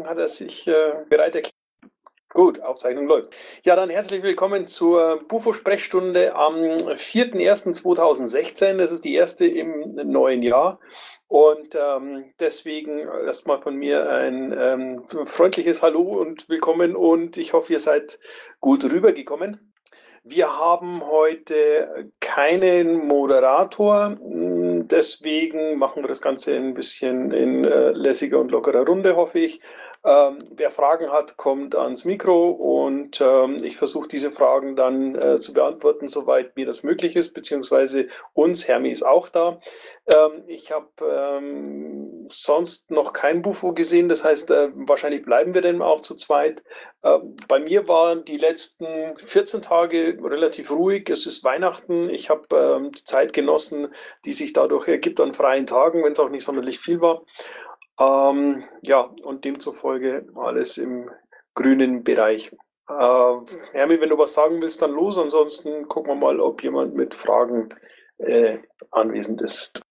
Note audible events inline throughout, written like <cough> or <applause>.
Aufzeichnung hat er sich äh, bereit erklärt. Gut, Aufzeichnung läuft. Ja, dann herzlich willkommen zur Bufo-Sprechstunde am 4.1.2016. Das ist die erste im neuen Jahr. Und ähm, deswegen erstmal von mir ein ähm, freundliches Hallo und willkommen und ich hoffe, ihr seid gut rübergekommen. Wir haben heute keinen Moderator, deswegen machen wir das Ganze ein bisschen in äh, lässiger und lockerer Runde, hoffe ich. Ähm, wer Fragen hat, kommt ans Mikro und ähm, ich versuche diese Fragen dann äh, zu beantworten, soweit mir das möglich ist, beziehungsweise uns. Hermi ist auch da. Ähm, ich habe ähm, sonst noch kein Bufo gesehen, das heißt, äh, wahrscheinlich bleiben wir denn auch zu zweit. Äh, bei mir waren die letzten 14 Tage relativ ruhig. Es ist Weihnachten. Ich habe ähm, die Zeit genossen, die sich dadurch ergibt an freien Tagen, wenn es auch nicht sonderlich viel war. Ähm, ja, und demzufolge alles im grünen Bereich. Äh, Hermi, wenn du was sagen willst, dann los. Ansonsten gucken wir mal, ob jemand mit Fragen äh, anwesend ist.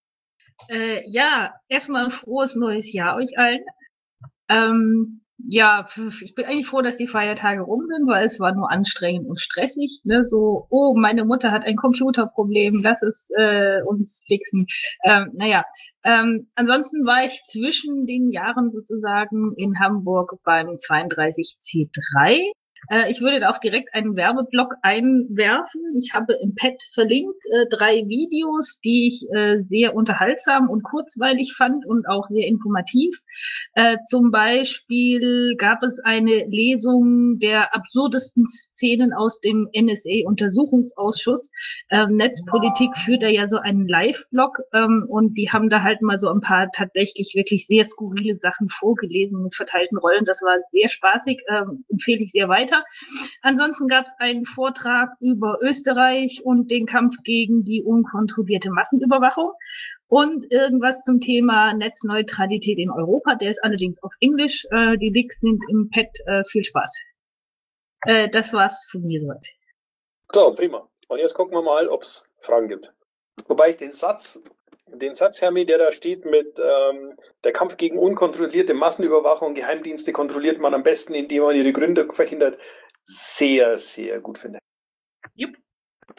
Äh, ja, erstmal ein frohes neues Jahr euch allen. Ähm, ja, ich bin eigentlich froh, dass die Feiertage rum sind, weil es war nur anstrengend und stressig. Ne? So, oh, meine Mutter hat ein Computerproblem, lass es äh, uns fixen. Ähm, naja, ähm, ansonsten war ich zwischen den Jahren sozusagen in Hamburg beim 32C3 äh, ich würde da auch direkt einen Werbeblock einwerfen. Ich habe im Pad verlinkt äh, drei Videos, die ich äh, sehr unterhaltsam und kurzweilig fand und auch sehr informativ. Äh, zum Beispiel gab es eine Lesung der absurdesten Szenen aus dem NSA-Untersuchungsausschuss. Ähm, Netzpolitik führt da ja so einen Live-Blog ähm, und die haben da halt mal so ein paar tatsächlich wirklich sehr skurrile Sachen vorgelesen mit verteilten Rollen. Das war sehr spaßig, ähm, empfehle ich sehr weiter weiter. Ansonsten gab es einen Vortrag über Österreich und den Kampf gegen die unkontrollierte Massenüberwachung und irgendwas zum Thema Netzneutralität in Europa. Der ist allerdings auf Englisch. Äh, die Links sind im Pad. Äh, viel Spaß. Äh, das war's von mir soweit. So, prima. Und jetzt gucken wir mal, ob es Fragen gibt. Wobei ich den Satz den Satz, Hermi, der da steht mit ähm, der Kampf gegen unkontrollierte Massenüberwachung, Geheimdienste kontrolliert man am besten, indem man ihre Gründe verhindert, sehr, sehr gut finde. Jupp.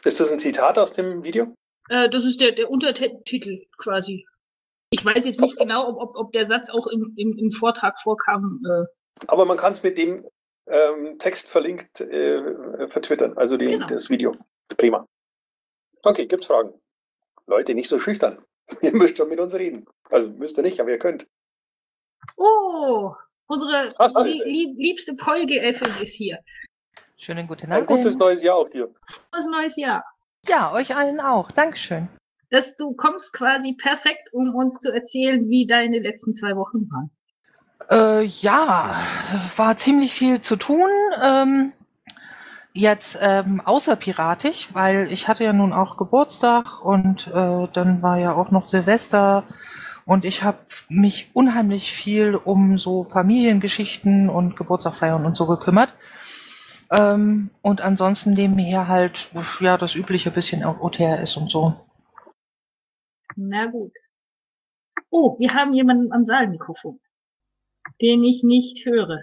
Ist das ein Zitat aus dem Video? Äh, das ist der, der Untertitel quasi. Ich weiß jetzt nicht genau, ob, ob, ob der Satz auch im, im, im Vortrag vorkam. Äh. Aber man kann es mit dem ähm, Text verlinkt äh, vertwittern, also die, genau. das Video. Prima. Okay, gibt's Fragen? Leute, nicht so schüchtern. <laughs> Ihr müsst schon mit uns reden. Also müsst ihr nicht, aber ihr könnt. Oh, unsere, unsere lieb, liebste Polge-Elfin ist hier. Schönen guten Abend. Ein gutes neues Jahr auch dir. Gutes neues Jahr. Ja, euch allen auch. Dankeschön. Dass du kommst quasi perfekt, um uns zu erzählen, wie deine letzten zwei Wochen waren. Äh, ja, war ziemlich viel zu tun. Ähm, Jetzt ähm, außerpiratisch, weil ich hatte ja nun auch Geburtstag und äh, dann war ja auch noch Silvester und ich habe mich unheimlich viel um so Familiengeschichten und Geburtstagfeiern und so gekümmert. Ähm, und ansonsten nebenher halt ja das übliche bisschen OTRS und so. Na gut. Oh, wir haben jemanden am Saalmikrofon, den ich nicht höre.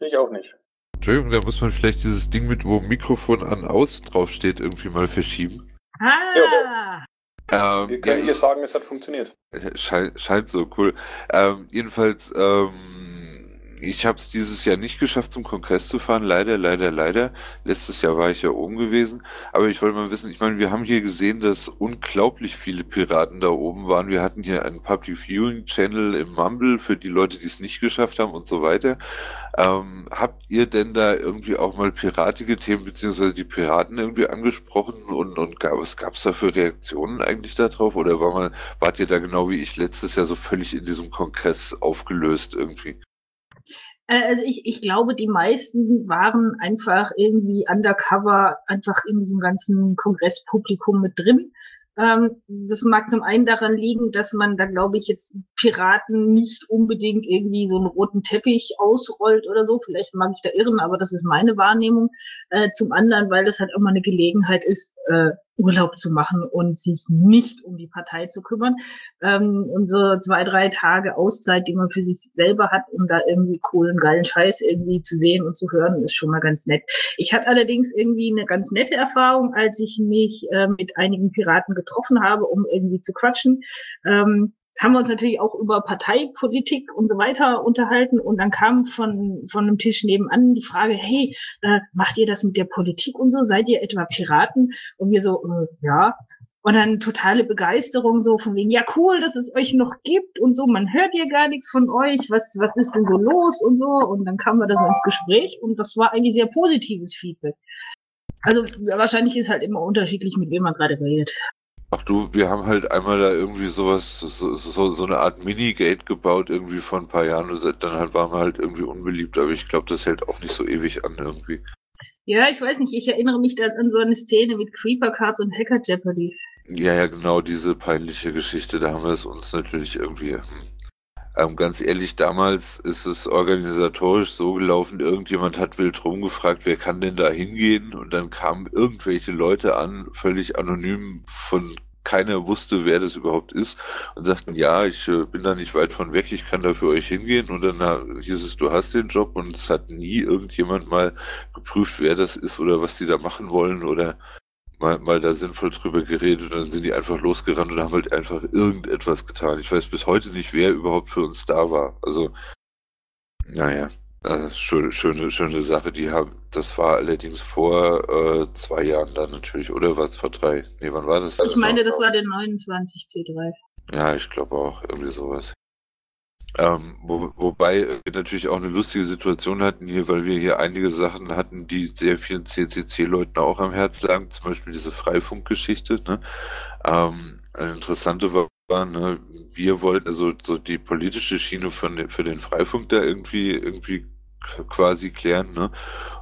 Ich auch nicht. Entschuldigung, da muss man vielleicht dieses Ding mit, wo Mikrofon an aus draufsteht, irgendwie mal verschieben. Ah! Ähm, wir können ja, hier sagen, es hat funktioniert. Scheint, scheint so, cool. Ähm, jedenfalls, ähm, ich habe es dieses Jahr nicht geschafft, zum Kongress zu fahren. Leider, leider, leider. Letztes Jahr war ich ja oben gewesen. Aber ich wollte mal wissen, ich meine, wir haben hier gesehen, dass unglaublich viele Piraten da oben waren. Wir hatten hier einen Public Viewing Channel im Mumble für die Leute, die es nicht geschafft haben und so weiter. Ähm, habt ihr denn da irgendwie auch mal piratige Themen beziehungsweise die Piraten irgendwie angesprochen und, und gab es gab's da für Reaktionen eigentlich darauf oder war man, wart ihr da genau wie ich letztes Jahr so völlig in diesem Kongress aufgelöst irgendwie? Äh, also ich, ich glaube, die meisten waren einfach irgendwie undercover, einfach in diesem ganzen Kongresspublikum mit drin. Ähm, das mag zum einen daran liegen, dass man da, glaube ich, jetzt Piraten nicht unbedingt irgendwie so einen roten Teppich ausrollt oder so. Vielleicht mag ich da irren, aber das ist meine Wahrnehmung. Äh, zum anderen, weil das halt mal eine Gelegenheit ist, äh, Urlaub zu machen und sich nicht um die Partei zu kümmern. Ähm, so zwei, drei Tage Auszeit, die man für sich selber hat, um da irgendwie coolen, geilen Scheiß irgendwie zu sehen und zu hören, ist schon mal ganz nett. Ich hatte allerdings irgendwie eine ganz nette Erfahrung, als ich mich äh, mit einigen Piraten getroffen habe, um irgendwie zu quatschen. Ähm, haben wir uns natürlich auch über Parteipolitik und so weiter unterhalten und dann kam von, von einem Tisch nebenan die Frage, hey, äh, macht ihr das mit der Politik und so? Seid ihr etwa Piraten? Und wir so, äh, ja. Und dann totale Begeisterung so von wegen, ja cool, dass es euch noch gibt und so, man hört ja gar nichts von euch, was, was ist denn so los und so. Und dann kamen wir da so ins Gespräch und das war eigentlich sehr positives Feedback. Also wahrscheinlich ist halt immer unterschiedlich, mit wem man gerade redet. Ach du, wir haben halt einmal da irgendwie sowas, so, so, so eine Art Minigate gebaut, irgendwie vor ein paar Jahren. Und dann halt waren wir halt irgendwie unbeliebt, aber ich glaube, das hält auch nicht so ewig an irgendwie. Ja, ich weiß nicht, ich erinnere mich dann an so eine Szene mit Creeper Cards und Hacker Jeopardy. Ja, ja, genau, diese peinliche Geschichte, da haben wir es uns natürlich irgendwie. Hm. Ähm, ganz ehrlich, damals ist es organisatorisch so gelaufen, irgendjemand hat wild rumgefragt, wer kann denn da hingehen? Und dann kamen irgendwelche Leute an, völlig anonym, von keiner wusste, wer das überhaupt ist, und sagten, ja, ich äh, bin da nicht weit von weg, ich kann da für euch hingehen. Und dann hieß es, du hast den Job und es hat nie irgendjemand mal geprüft, wer das ist oder was die da machen wollen oder mal, mal da sinnvoll drüber geredet und dann sind die einfach losgerannt und haben halt einfach irgendetwas getan. Ich weiß bis heute nicht, wer überhaupt für uns da war. Also, naja, äh, schöne, schöne, schöne Sache. Die haben, das war allerdings vor äh, zwei Jahren dann natürlich, oder was vor drei? Nee, wann war das? Ich meine, das war der 29 C3. Ja, ich glaube auch, irgendwie sowas. Ähm, wo, wobei wir natürlich auch eine lustige Situation hatten hier, weil wir hier einige Sachen hatten, die sehr vielen CCC-Leuten auch am Herz lagen, zum Beispiel diese Freifunk-Geschichte. Ne? Ähm, eine interessante war, ne, wir wollten also so die politische Schiene von für den Freifunk da irgendwie irgendwie quasi klären, ne?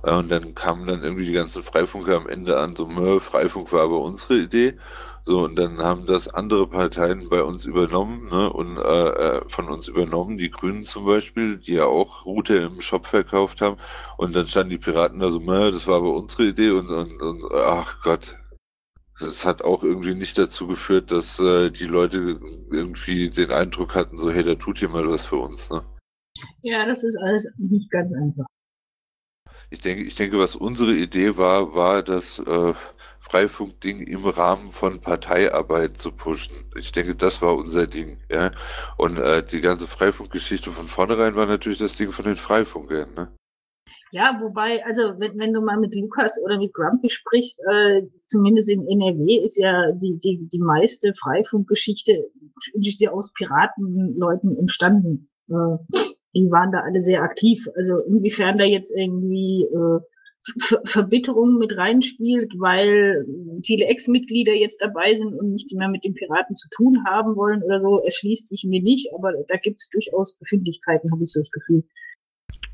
Und dann kamen dann irgendwie die ganzen Freifunker am Ende an, so, Freifunk war aber unsere Idee. So, und dann haben das andere Parteien bei uns übernommen, ne, und äh, äh, von uns übernommen, die Grünen zum Beispiel, die ja auch Route im Shop verkauft haben. Und dann standen die Piraten da so, das war aber unsere Idee und, und, und ach Gott. Das hat auch irgendwie nicht dazu geführt, dass äh, die Leute irgendwie den Eindruck hatten, so, hey, da tut hier mal was für uns, ne? Ja, das ist alles nicht ganz einfach. Ich denke, ich denke, was unsere Idee war, war das äh, Freifunkding im Rahmen von Parteiarbeit zu pushen. Ich denke, das war unser Ding, ja. Und äh, die ganze Freifunkgeschichte von vornherein war natürlich das Ding von den Freifunkern, ne? Ja, wobei, also wenn, wenn du mal mit Lukas oder mit Grumpy sprichst, äh, zumindest in NRW ist ja die, die, die meiste Freifunkgeschichte aus Piratenleuten entstanden. Äh, die waren da alle sehr aktiv. Also inwiefern da jetzt irgendwie äh, Ver Verbitterung mit reinspielt, weil viele Ex-Mitglieder jetzt dabei sind und nichts mehr mit den Piraten zu tun haben wollen oder so, erschließt sich mir nicht, aber da gibt es durchaus Befindlichkeiten, habe ich so das Gefühl.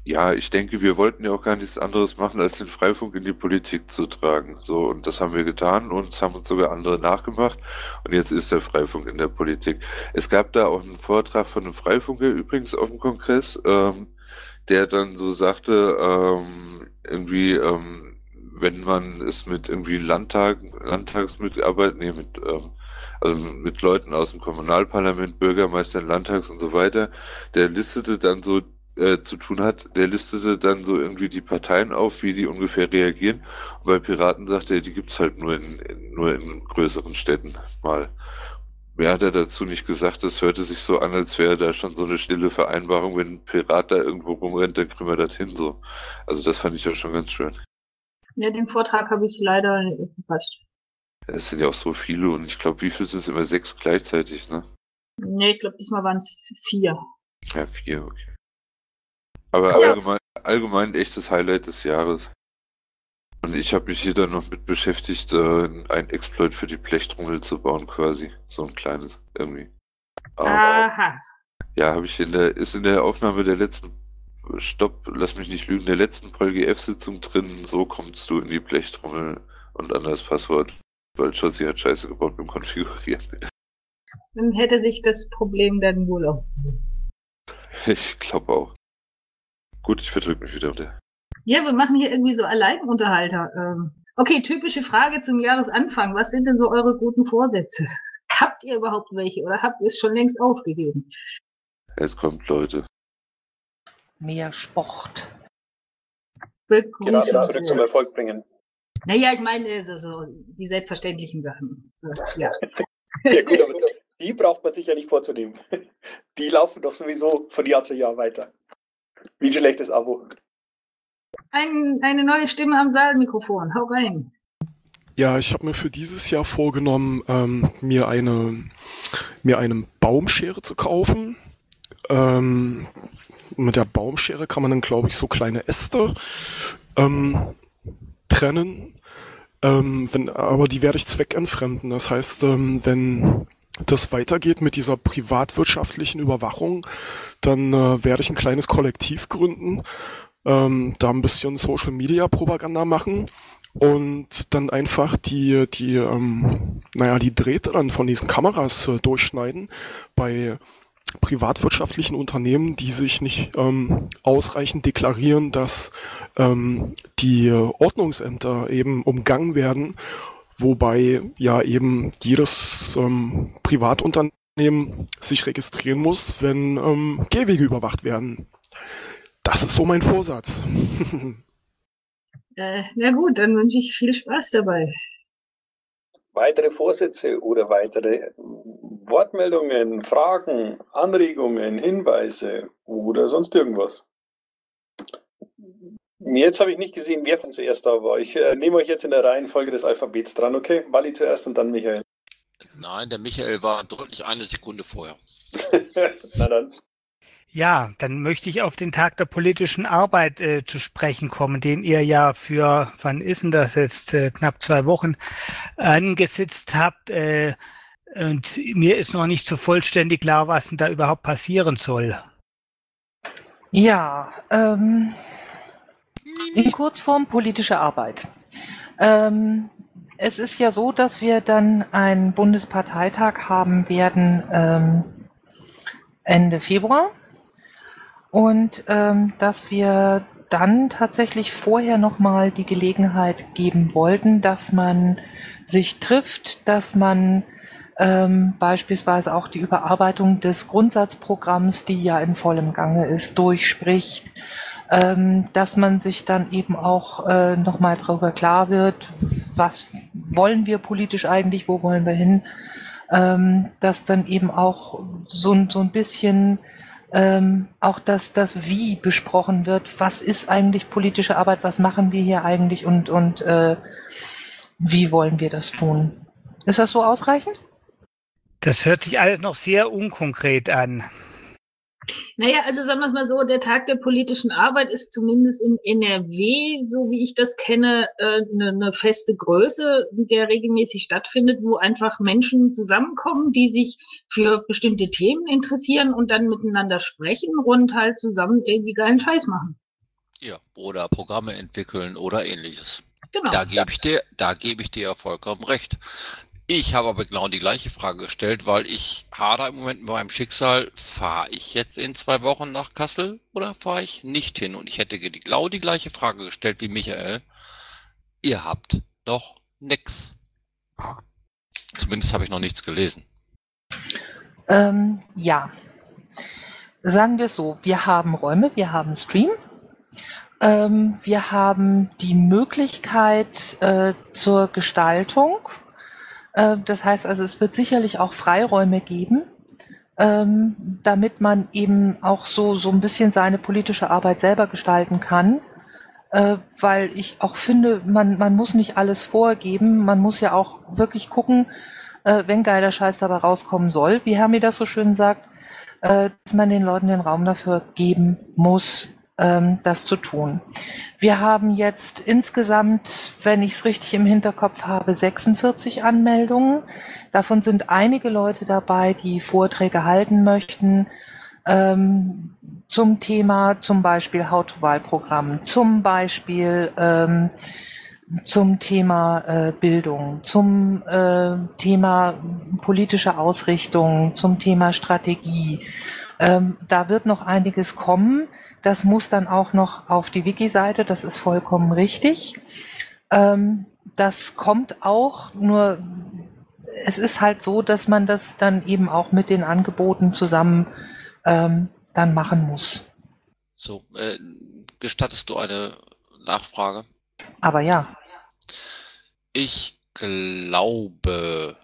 Ja, ich denke, wir wollten ja auch gar nichts anderes machen, als den Freifunk in die Politik zu tragen. So, und das haben wir getan und es haben uns sogar andere nachgemacht. Und jetzt ist der Freifunk in der Politik. Es gab da auch einen Vortrag von einem Freifunker übrigens auf dem Kongress, ähm, der dann so sagte, ähm, irgendwie, ähm, wenn man es mit irgendwie Landtag, Landtagsmitarbeit, nee, mit, ähm, also mit Leuten aus dem Kommunalparlament, Bürgermeistern, Landtags und so weiter, der listete dann so äh, zu tun hat, der listete dann so irgendwie die Parteien auf, wie die ungefähr reagieren. Und bei Piraten sagte er, die gibt's halt nur in, in, nur in größeren Städten mal. Mehr hat er dazu nicht gesagt, das hörte sich so an, als wäre da schon so eine stille Vereinbarung, wenn ein Pirat da irgendwo rumrennt, dann kriegen wir das hin so. Also das fand ich auch schon ganz schön. Ja, den Vortrag habe ich leider nicht verpasst. Es sind ja auch so viele und ich glaube, wie viel sind es immer? Sechs gleichzeitig, ne? Nee, ich glaube, diesmal waren es vier. Ja, vier, okay. Aber ja. allgemein, allgemein echtes Highlight des Jahres. Und ich habe mich hier dann noch mit beschäftigt, äh, ein Exploit für die Blechtrommel zu bauen, quasi. So ein kleines, irgendwie. Aber, Aha. Ja, habe ich in der, ist in der Aufnahme der letzten, Stopp, lass mich nicht lügen, der letzten PolGF-Sitzung drin, so kommst du in die Blechtrommel und an das Passwort, weil Chossi hat Scheiße gebaut beim Konfigurieren. Dann hätte sich das Problem dann wohl auch gelöst. <laughs> Ich glaube auch. Gut, ich verdrücke mich wieder. Ja, wir machen hier irgendwie so Alleinunterhalter. Ähm, Okay, typische Frage zum Jahresanfang. Was sind denn so eure guten Vorsätze? <laughs> Habt ihr überhaupt welche oder habt ihr es schon längst aufgegeben? Es kommt, Leute. Mehr Sport. Genau, zurück zum Erfolg bringen. Naja, ich meine, so, so die selbstverständlichen Sachen. Ja. <laughs> ja gut, aber die braucht man sich ja nicht vorzunehmen. <laughs> Die laufen doch sowieso von Jahr zu Jahr weiter. Wie ein schlechtes Abo. Ein, eine neue Stimme am Saalmikrofon. Hau rein. Ja, ich habe mir für dieses Jahr vorgenommen, ähm, mir eine mir eine Baumschere zu kaufen. Ähm, mit der Baumschere kann man dann, glaube ich, so kleine Äste ähm, trennen. Ähm, wenn, aber die werde ich zweckentfremden. Das heißt, ähm, wenn das weitergeht mit dieser privatwirtschaftlichen Überwachung, dann äh, werde ich ein kleines Kollektiv gründen, ähm, da ein bisschen Social Media Propaganda machen und dann einfach die, die, ähm, naja, die Drähte dann von diesen Kameras äh, durchschneiden bei privatwirtschaftlichen Unternehmen, die sich nicht ähm, ausreichend deklarieren, dass ähm, die Ordnungsämter eben umgangen werden, wobei ja eben jedes ähm, Privatunternehmen sich registrieren muss, wenn ähm, Gehwege überwacht werden. Das ist so mein Vorsatz. äh, na gut, dann wünsche ich viel Spaß dabei. Weitere Vorsätze oder weitere Wortmeldungen, Fragen, Anregungen, Hinweise oder sonst irgendwas? Jetzt habe ich nicht gesehen, wer von zuerst da war. Ich äh, nehme euch jetzt in der Reihenfolge des Alphabets dran, okay? Wally zuerst und dann Michael. Nein, der Michael war deutlich eine Sekunde vorher. <laughs> Na dann. Ja, dann möchte ich auf den Tag der politischen Arbeit äh, zu sprechen kommen, den ihr ja für, wann ist denn das jetzt, äh, knapp zwei Wochen angesetzt habt. Äh, und mir ist noch nicht so vollständig klar, was denn da überhaupt passieren soll. Ja, ähm, in Kurzform politische Arbeit. Ähm, es ist ja so, dass wir dann einen Bundesparteitag haben werden ähm, Ende Februar und ähm, dass wir dann tatsächlich vorher nochmal die Gelegenheit geben wollten, dass man sich trifft, dass man ähm, beispielsweise auch die Überarbeitung des Grundsatzprogramms, die ja in vollem Gange ist, durchspricht, ähm, dass man sich dann eben auch äh, nochmal darüber klar wird, was wollen wir politisch eigentlich, wo wollen wir hin, ähm, dass dann eben auch so, so ein bisschen ähm, auch dass das Wie besprochen wird. Was ist eigentlich politische Arbeit? Was machen wir hier eigentlich und, und äh, wie wollen wir das tun? Ist das so ausreichend? Das hört sich alles noch sehr unkonkret an. Naja, also sagen wir es mal so, der Tag der politischen Arbeit ist zumindest in NRW, so wie ich das kenne, eine, äh, ne feste Größe, der regelmäßig stattfindet, wo einfach Menschen zusammenkommen, die sich für bestimmte Themen interessieren und dann miteinander sprechen und halt zusammen irgendwie geilen Scheiß machen. Ja, oder Programme entwickeln oder ähnliches. Genau. Da gebe ich dir, da gebe ich dir ja vollkommen recht. Ich habe aber genau die gleiche Frage gestellt, weil ich hader im Moment mit meinem Schicksal, fahre ich jetzt in zwei Wochen nach Kassel oder fahre ich nicht hin? Und ich hätte genau die gleiche Frage gestellt wie Michael. Ihr habt noch nix. Zumindest habe ich noch nichts gelesen. Ähm, ja. Sagen wir so, wir haben Räume, wir haben Stream. Ähm, wir haben die Möglichkeit äh, zur Gestaltung das heißt also, es wird sicherlich auch Freiräume geben, ähm, damit man eben auch so, so ein bisschen seine politische Arbeit selber gestalten kann. Äh, weil ich auch finde, man, man muss nicht alles vorgeben, man muss ja auch wirklich gucken, äh, wenn geiler Scheiß dabei rauskommen soll, wie Hermi das so schön sagt, dass man den Leuten den Raum dafür geben muss, ähm, das zu tun. Wir haben jetzt insgesamt, wenn ich es richtig im Hinterkopf habe, 46 Anmeldungen. Davon sind einige Leute dabei, die Vorträge halten möchten ähm, zum Thema zum Beispiel How-to-Wahlprogramm, zum Beispiel ähm, zum Thema äh, Bildung, zum äh, Thema politische Ausrichtung, zum Thema Strategie. Ähm, da wird noch einiges kommen. Das muss dann auch noch auf die Wiki-Seite, das ist vollkommen richtig. Ähm, das kommt auch, nur es ist halt so, dass man das dann eben auch mit den Angeboten zusammen ähm, dann machen muss. So, äh, gestattest du eine Nachfrage? Aber ja. Ich glaube,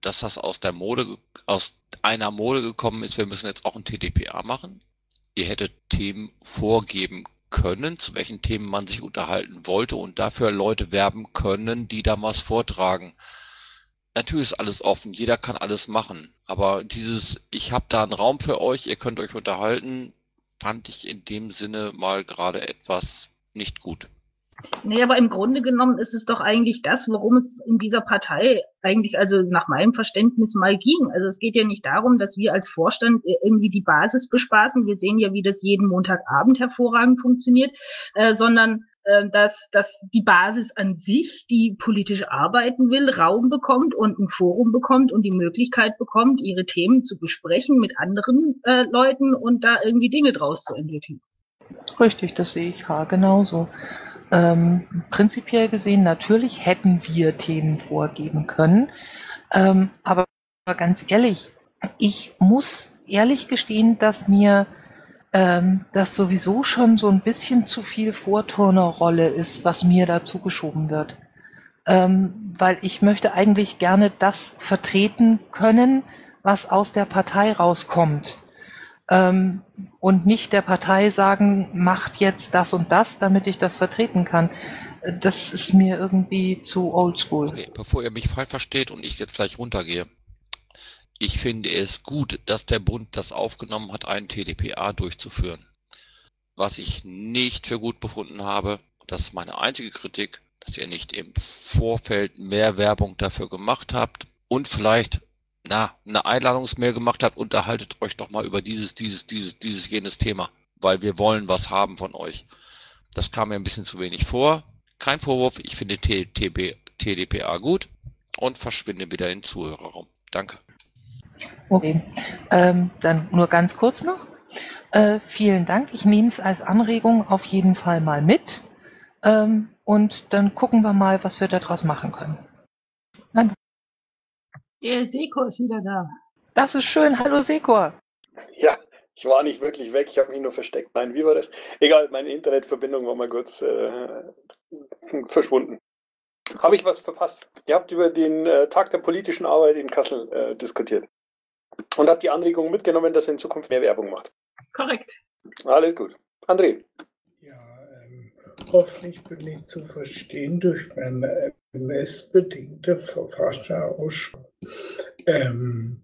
dass das aus der Mode, aus einer Mode gekommen ist, wir müssen jetzt auch ein TDPA machen. Ihr hättet Themen vorgeben können, zu welchen Themen man sich unterhalten wollte und dafür Leute werben können, die da was vortragen. Natürlich ist alles offen, jeder kann alles machen, aber dieses, ich habe da einen Raum für euch, ihr könnt euch unterhalten, fand ich in dem Sinne mal gerade etwas nicht gut. Nee, aber im Grunde genommen ist es doch eigentlich das, worum es in dieser Partei eigentlich, also nach meinem Verständnis mal ging. Also es geht ja nicht darum, dass wir als Vorstand irgendwie die Basis bespaßen. Wir sehen ja, wie das jeden Montagabend hervorragend funktioniert, äh, sondern äh, dass, dass die Basis an sich, die politisch arbeiten will, Raum bekommt und ein Forum bekommt und die Möglichkeit bekommt, ihre Themen zu besprechen mit anderen äh, Leuten und da irgendwie Dinge draus zu entwickeln. Richtig, das sehe ich ja genauso. Ähm, prinzipiell gesehen, natürlich hätten wir Themen vorgeben können. Ähm, aber ganz ehrlich, ich muss ehrlich gestehen, dass mir ähm, das sowieso schon so ein bisschen zu viel Vorturnerrolle ist, was mir dazu geschoben wird. Ähm, weil ich möchte eigentlich gerne das vertreten können, was aus der Partei rauskommt ähm, und nicht der Partei sagen, macht jetzt das und das, damit ich das vertreten kann. Das ist mir irgendwie zu oldschool. Okay, bevor ihr mich falsch versteht und ich jetzt gleich runtergehe. Ich finde es gut, dass der Bund das aufgenommen hat, einen TDPA durchzuführen. Was ich nicht für gut befunden habe, das ist meine einzige Kritik, dass ihr nicht im Vorfeld mehr Werbung dafür gemacht habt und vielleicht na, eine Einladungsmail gemacht habt, unterhaltet euch doch mal über dieses, dieses, dieses, dieses, jenes Thema, weil wir wollen was haben von euch. Das kam mir ein bisschen zu wenig vor. Kein Vorwurf, ich finde TDPA gut und verschwinde wieder in den Zuhörerraum. Danke. Okay, ähm, dann nur ganz kurz noch. Äh, vielen Dank. Ich nehme es als Anregung auf jeden Fall mal mit. Ähm, und dann gucken wir mal, was wir daraus machen können. Der Sekor ist wieder da. Das ist schön. Hallo Sekor. Ja, ich war nicht wirklich weg, ich habe mich nur versteckt. Nein, wie war das? Egal, meine Internetverbindung war mal kurz äh, verschwunden. Habe ich was verpasst? Ihr habt über den äh, Tag der politischen Arbeit in Kassel äh, diskutiert und habt die Anregung mitgenommen, dass ihr in Zukunft mehr Werbung macht. Korrekt. Alles gut. André. Hoffentlich bin ich zu verstehen durch meine MS-bedingte Verfasserausspruch. Ähm,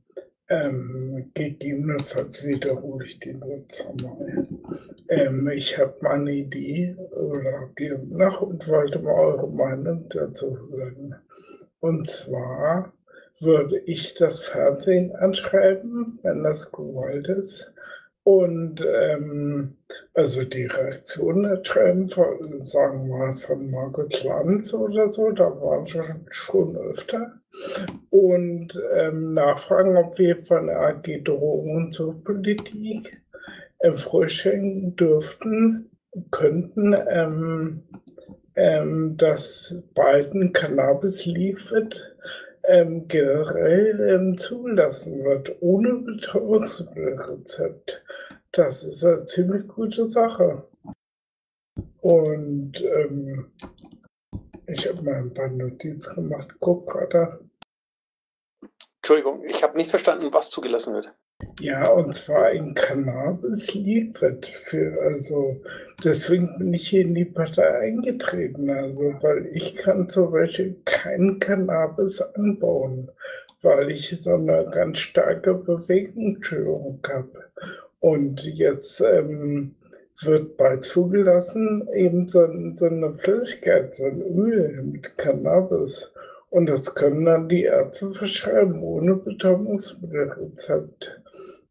ähm, gegebenenfalls wiederhole ich den Satz einmal. Ähm, ich habe mal eine Idee oder gehe nach und wollte mal eure Meinung dazu hören. Und zwar würde ich das Fernsehen anschreiben, wenn das gewollt ist, und ähm, also die Reaktionen schreiben, von, sagen wir mal von Margot Lanz oder so, da waren schon, schon öfter. Und ähm, nachfragen, ob wir von der AG Drogen zur Politik erfrischen dürften, könnten, ähm, ähm, dass bald ein Cannabis liefert ähm, generell ähm, zulassen wird, ohne Betäubungsmittelrezept. Das ist eine ziemlich gute Sache. Und ähm, ich habe mal ein paar Notizen gemacht. Guck gerade. Entschuldigung, ich habe nicht verstanden, was zugelassen wird. Ja, und zwar in Cannabis liefert für, also deswegen bin ich hier in die Partei eingetreten, also weil ich kann zum Beispiel kein Cannabis anbauen, weil ich so eine ganz starke Bewegungsstörung habe. Und jetzt ähm, wird bald zugelassen eben so, so eine Flüssigkeit, so ein Öl mit Cannabis. Und das können dann die Ärzte verschreiben, ohne Betäubungsmittelrezept.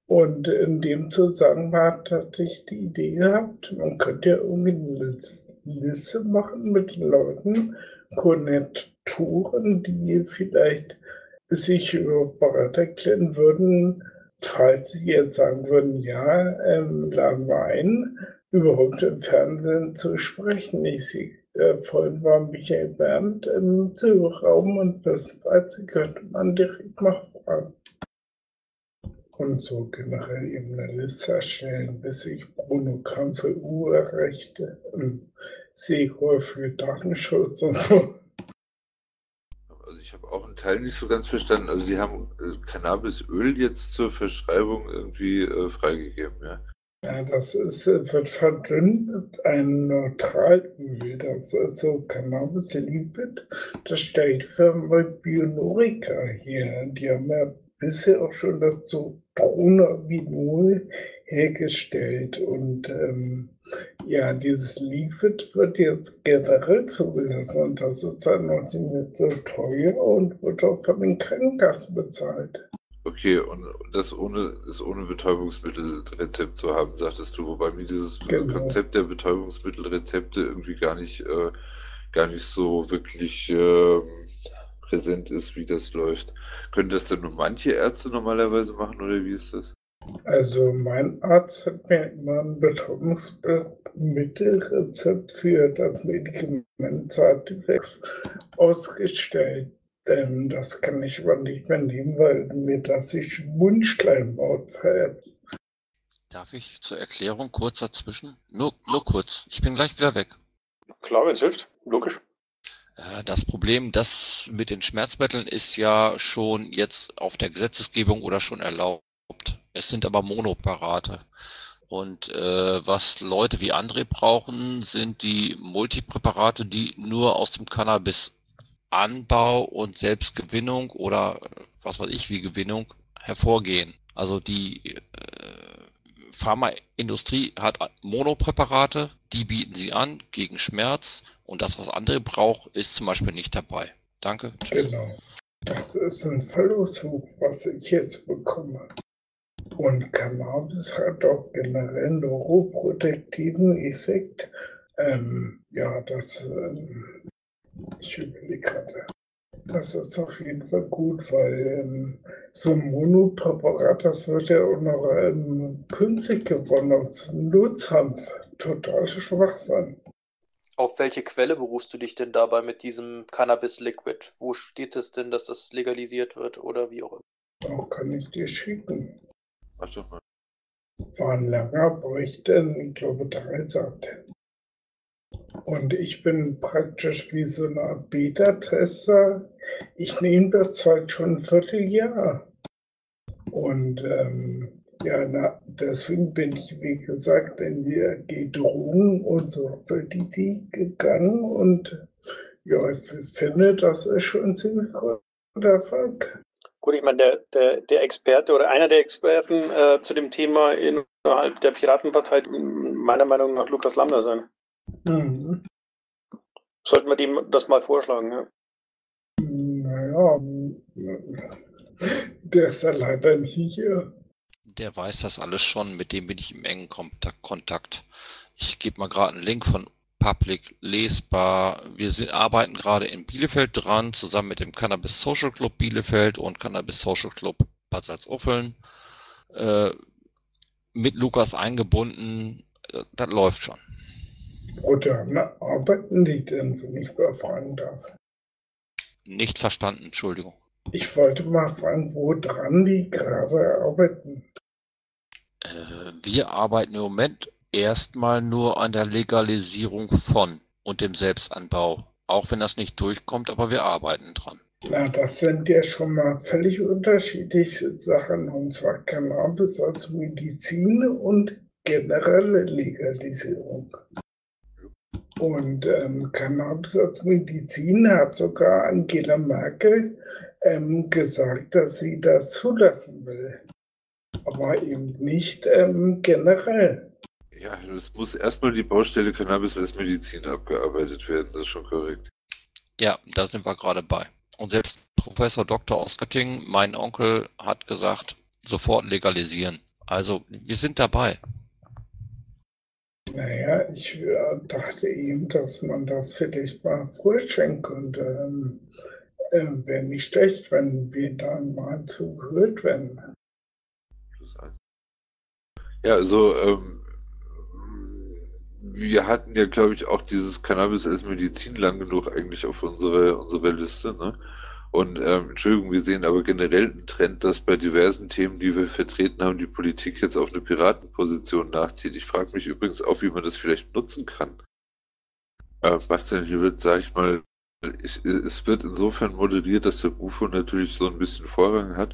Und in dem Zusammenhang hatte ich die Idee gehabt, man könnte ja irgendwie eine Liste machen mit Leuten, Konnektoren, die vielleicht sich bereit erklären würden, falls sie jetzt sagen würden, ja, ähm, laden wir ein, überhaupt im Fernsehen zu sprechen. Ich sehe äh, vorhin war Michael Berndt im Zuhörraum und das weiß ich, könnte man direkt mal fragen. Und so generell eben eine Liste erstellen, bis ich Bruno Kampf für Urrechte und Segor für Datenschutz und so. Also ich habe auch einen Teil nicht so ganz verstanden. Also sie haben äh, Cannabisöl jetzt zur Verschreibung irgendwie äh, freigegeben, ja? Ja, das ist, wird verdünnt einem Neutralöl. Das ist so Cannabis Lipid. Das stellt Firma Bionorica her. Die haben ja bisher auch schon das so Tronabinol hergestellt. Und ähm, ja, dieses Lipid wird jetzt generell zugelassen und das ist dann noch nicht so teuer und wird auch von den Krankenkassen bezahlt. Okay, und das ohne, das ohne Betäubungsmittelrezept zu haben, sagtest du, wobei mir dieses Genau. Konzept der Betäubungsmittelrezepte irgendwie gar nicht, äh, gar nicht so wirklich ähm, präsent ist, wie das läuft. Können das denn nur manche Ärzte normalerweise machen oder wie ist das? Also mein Arzt hat mir immer ein Betäubungsmittelrezept für das Medikament Sativex ausgestellt. Ähm, das kann ich aber nicht mehr nehmen, weil mir das sich Mundschleimhaut verätzt. Darf ich zur Erklärung kurz dazwischen? Nur, nur kurz. Ich bin gleich wieder weg. Klar, wenn es hilft. Logisch. Äh, Das Problem, das mit den Schmerzmitteln ist ja schon jetzt auf der Gesetzesgebung oder schon erlaubt. Es sind aber Monopräparate. Und äh, was Leute wie André brauchen, sind die Multipräparate, die nur aus dem Cannabis-Anbau und Selbstgewinnung oder äh, was weiß ich wie Gewinnung hervorgehen. Also die äh, Pharmaindustrie hat Monopräparate, die bieten sie an gegen Schmerz und das, was andere braucht, ist zum Beispiel nicht dabei. Danke. Tschüss. Genau. Das ist ein Verlustbuch, was ich jetzt bekomme. Und Cannabis hat auch generell einen neuroprotektiven Effekt. Ähm, ja, das, ähm, ich überlege gerade. Das ist auf jeden Fall gut, weil ähm, so ein Monopräparat, das wird ja auch noch ähm, künstlich gewonnen aus Nutzhanf. Total Schwachsinn. Auf welche Quelle berufst du dich denn dabei mit diesem Cannabis Liquid? Wo steht es denn, dass das legalisiert wird oder wie auch immer? Auch kann ich dir schicken. Doch mal. War ein langer Bericht, denn ich glaube drei Seiten. Und ich bin praktisch wie so eine Art Beta-Tester. Ich nehme das Zeit schon ein Vierteljahr. Und ähm, ja, na, deswegen bin ich, wie gesagt, in die Drogen und Sortpolitik gegangen. Und ja, ich finde, das ist schon ein ziemlich großer Erfolg. Gut, ich meine, der, der, der Experte oder einer der Experten äh, zu dem Thema innerhalb der Piratenpartei, meiner Meinung nach Lukas Lambda sein. Mhm. Sollten wir dem das mal vorschlagen, ja. Naja, der ist ja leider nicht hier. Der weiß das alles schon, mit dem bin ich im engen Kontak- Kontakt. Ich gebe mal gerade einen Link von Public lesbar. Wir sind, arbeiten gerade in Bielefeld dran, zusammen mit dem Cannabis Social Club Bielefeld und Cannabis Social Club Bad Salzuffeln. Äh, mit Lukas eingebunden, äh, das läuft schon. Na, arbeiten die denn, wenn ich mal fragen darf? Nicht verstanden, Entschuldigung. Ich wollte mal fragen, wo dran die gerade arbeiten. Äh, wir arbeiten im Moment erstmal nur an der Legalisierung von und dem Selbstanbau. Auch wenn das nicht durchkommt, aber wir arbeiten dran. Na, das sind ja schon mal völlig unterschiedliche Sachen, und zwar Cannabis als Medizin und generelle Legalisierung. Und ähm, Cannabis als Medizin hat sogar Angela Merkel ähm, gesagt, dass sie das zulassen will. Aber eben nicht ähm, generell. Ja, es muss erstmal die Baustelle Cannabis als Medizin abgearbeitet werden, das ist schon korrekt. Ja, da sind wir gerade bei. Und selbst Professor Dr. Göttingen, mein Onkel, hat gesagt, sofort legalisieren. Also, wir sind dabei. Naja, ich äh, dachte eben, dass man das vielleicht mal vorstellen könnte. Ähm, äh, Wäre nicht schlecht, wenn wir da mal zugehört werden. Ja, also ähm, wir hatten ja, glaube ich, auch dieses Cannabis als Medizin lang genug eigentlich auf unsere, unsere Liste, ne? Und ähm, Entschuldigung, wir sehen aber generell einen Trend, dass bei diversen Themen, die wir vertreten haben, die Politik jetzt auf eine Piratenposition nachzieht. Ich frage mich übrigens auch, wie man das vielleicht nutzen kann. Äh, Bastian, hier wird, sag ich mal, ich, es wird insofern moderiert, dass der Bufo natürlich so ein bisschen Vorrang hat.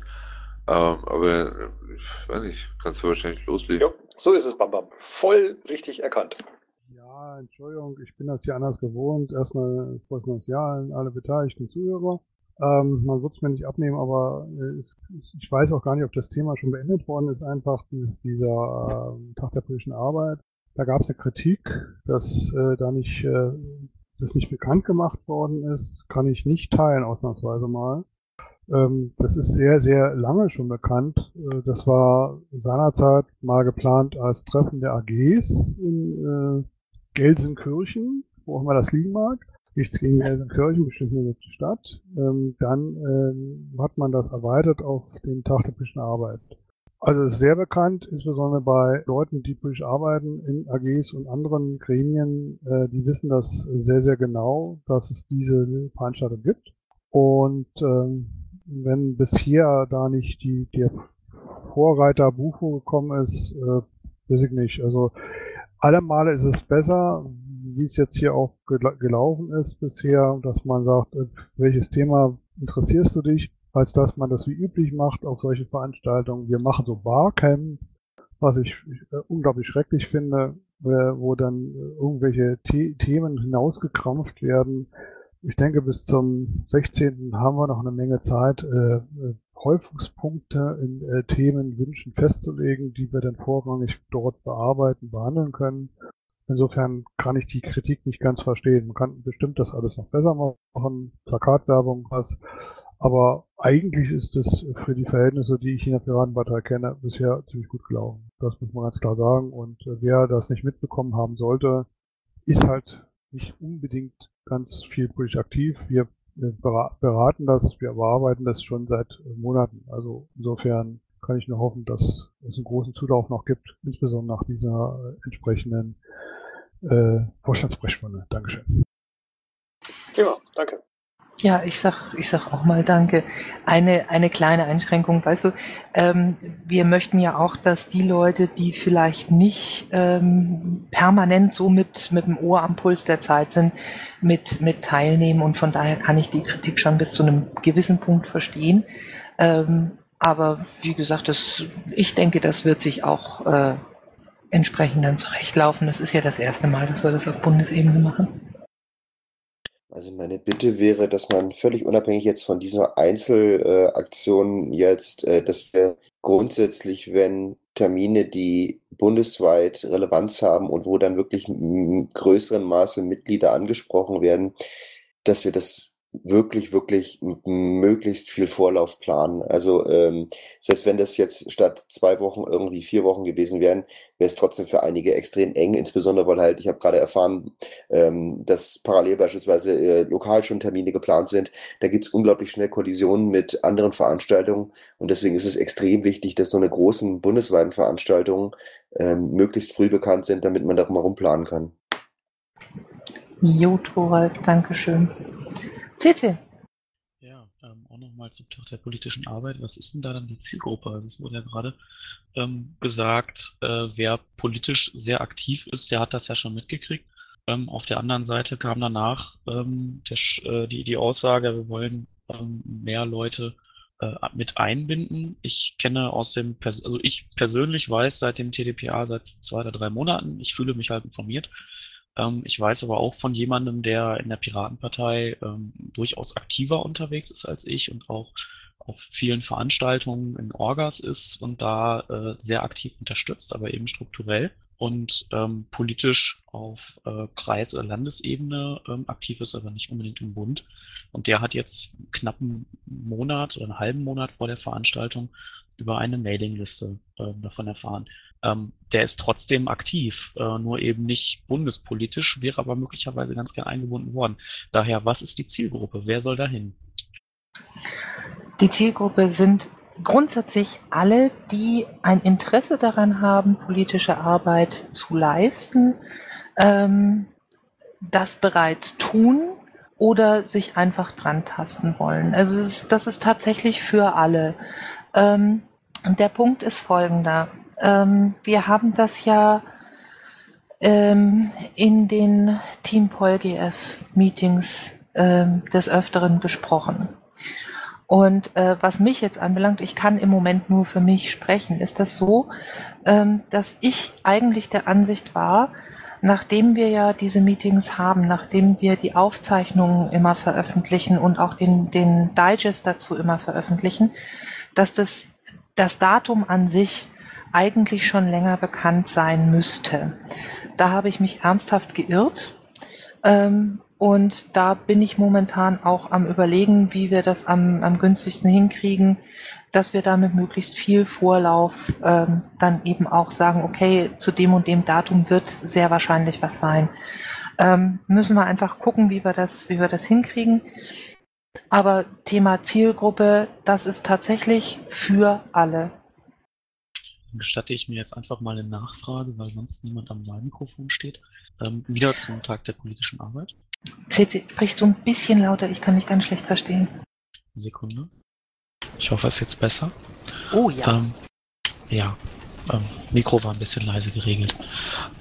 Ähm, aber äh, ich weiß nicht, kannst du wahrscheinlich loslegen. Ja, so ist es, Bam Bam. Voll richtig erkannt. Ja, Entschuldigung, ich bin das hier anders gewohnt. Erstmal frohes neues Jahr an alle beteiligten Zuhörer. Ähm, man wird es mir nicht abnehmen, aber äh, ich, ich weiß auch gar nicht, ob das Thema schon beendet worden ist. Einfach dieses, dieser äh, Tag der politischen Arbeit. Da gab es eine Kritik, dass äh, da nicht, äh, das nicht bekannt gemacht worden ist. Kann ich nicht teilen, ausnahmsweise mal. Ähm, das ist sehr, sehr lange schon bekannt. Äh, das war seinerzeit mal geplant als Treffen der AGs in äh, Gelsenkirchen, wo auch immer das liegen mag. Nichts gegen Gelsenkirchen, bestimmt eine gute Stadt. Ähm, dann ähm, hat man das erweitert auf den Tag der politischen Arbeit. Also ist sehr bekannt, insbesondere bei Leuten, die politisch arbeiten in AGs und anderen Gremien, äh, die wissen das sehr, sehr genau, dass es diese Veranstaltung gibt. Und ähm, wenn bisher da nicht die, der Vorreiter Bufo gekommen ist, äh, weiß ich nicht. Also alle Male ist es besser, wie es jetzt hier auch gelaufen ist bisher, dass man sagt, äh, welches Thema interessierst du dich, als dass man das wie üblich macht auf solche Veranstaltungen. Wir machen so Barcamp, was ich äh, unglaublich schrecklich finde, äh, wo dann irgendwelche The Themen hinausgekrampft werden. Ich denke, bis zum 16. haben wir noch eine Menge Zeit, äh, Häufungspunkte in äh, Themen, Wünschen festzulegen, die wir dann vorrangig dort bearbeiten, behandeln können. Insofern kann ich die Kritik nicht ganz verstehen. Man kann bestimmt das alles noch besser machen, Plakatwerbung, was. Aber eigentlich ist es für die Verhältnisse, die ich in der Piratenpartei kenne, bisher ziemlich gut gelaufen. Das muss man ganz klar sagen. Und äh, wer das nicht mitbekommen haben sollte, ist halt nicht unbedingt ganz viel politisch aktiv. Wir beraten das, wir bearbeiten das schon seit Monaten. Also insofern kann ich nur hoffen, dass es einen großen Zulauf noch gibt, insbesondere nach dieser äh, entsprechenden äh, Vorstandssprechstunde. Dankeschön. Prima, danke. Ja, ich sag, ich sag auch mal Danke. Eine, eine kleine Einschränkung, weißt du, ähm, wir möchten ja auch, dass die Leute, die vielleicht nicht ähm, permanent so mit, mit dem Ohr am Puls der Zeit sind, mit, mit teilnehmen und von daher kann ich die Kritik schon bis zu einem gewissen Punkt verstehen. Ähm, aber wie gesagt, das, ich denke, das wird sich auch äh, entsprechend dann zurechtlaufen. Das ist ja das erste Mal, dass wir das auf Bundesebene machen. Also meine Bitte wäre, dass man völlig unabhängig jetzt von dieser Einzelaktion jetzt, äh, dass wir grundsätzlich, wenn Termine, die bundesweit Relevanz haben und wo dann wirklich in größerem Maße Mitglieder angesprochen werden, dass wir das wirklich, wirklich möglichst viel Vorlauf planen. Also ähm, selbst wenn das jetzt statt zwei Wochen irgendwie vier Wochen gewesen wären, wäre es trotzdem für einige extrem eng, insbesondere weil halt, ich habe gerade erfahren, ähm, dass parallel beispielsweise äh, lokal schon Termine geplant sind. Da gibt es unglaublich schnell Kollisionen mit anderen Veranstaltungen und deswegen ist es extrem wichtig, dass so eine großen bundesweiten Veranstaltungen ähm, möglichst früh bekannt sind, damit man darum herum planen kann. Jo, Thorwald, Dankeschön. CC. Ja, ähm, auch nochmal zum Tag der politischen Arbeit. Was ist denn da dann die Zielgruppe? Also es wurde ja gerade ähm, gesagt, äh, wer politisch sehr aktiv ist, der hat das ja schon mitgekriegt. Ähm, auf der anderen Seite kam danach ähm, der, äh, die, die Aussage, wir wollen ähm, mehr Leute äh, mit einbinden. Ich kenne aus dem, Pers also ich persönlich weiß seit dem TDPA seit zwei oder drei Monaten, ich fühle mich halt informiert, ähm, ich weiß aber auch von jemandem, der in der Piratenpartei ähm, durchaus aktiver unterwegs ist als ich und auch auf vielen Veranstaltungen in Orgas ist und da äh, sehr aktiv unterstützt, aber eben strukturell und ähm, politisch auf äh, Kreis- oder Landesebene ähm, aktiv ist, aber nicht unbedingt im Bund. Und der hat jetzt knappen Monat oder einen halben Monat vor der Veranstaltung über eine Mailingliste äh, davon erfahren. Ähm, der ist trotzdem aktiv, äh, nur eben nicht bundespolitisch, wäre aber möglicherweise ganz gern eingebunden worden. Daher, was ist die Zielgruppe? Wer soll dahin? Die Zielgruppe sind grundsätzlich alle, die ein Interesse daran haben, politische Arbeit zu leisten, ähm, das bereits tun oder sich einfach dran tasten wollen. Also ist, das ist tatsächlich für alle. Ähm, der Punkt ist folgender. Ähm, wir haben das ja ähm, in den Team PolGF Meetings ähm, des Öfteren besprochen. Und äh, was mich jetzt anbelangt, ich kann im Moment nur für mich sprechen, ist das so, ähm, dass ich eigentlich der Ansicht war, nachdem wir ja diese Meetings haben, nachdem wir die Aufzeichnungen immer veröffentlichen und auch den, den Digest dazu immer veröffentlichen, dass das, das Datum an sich eigentlich schon länger bekannt sein müsste. Da habe ich mich ernsthaft geirrt. Ähm, und da bin ich momentan auch am Überlegen, wie wir das am, am günstigsten hinkriegen, dass wir da mit möglichst viel Vorlauf ähm, dann eben auch sagen, okay, zu dem und dem Datum wird sehr wahrscheinlich was sein. Ähm, müssen wir einfach gucken, wie wir das, wie wir das hinkriegen. Aber Thema Zielgruppe, das ist tatsächlich für alle. Dann gestatte ich mir jetzt einfach mal eine Nachfrage, weil sonst niemand am Mikrofon steht. Ähm, wieder zum Tag der politischen Arbeit. CC, sprichst du ein bisschen lauter? Ich kann dich ganz schlecht verstehen. Sekunde. Ich hoffe, es ist jetzt besser. Oh ja. Ähm, ja, ähm, Mikro war ein bisschen leise geregelt.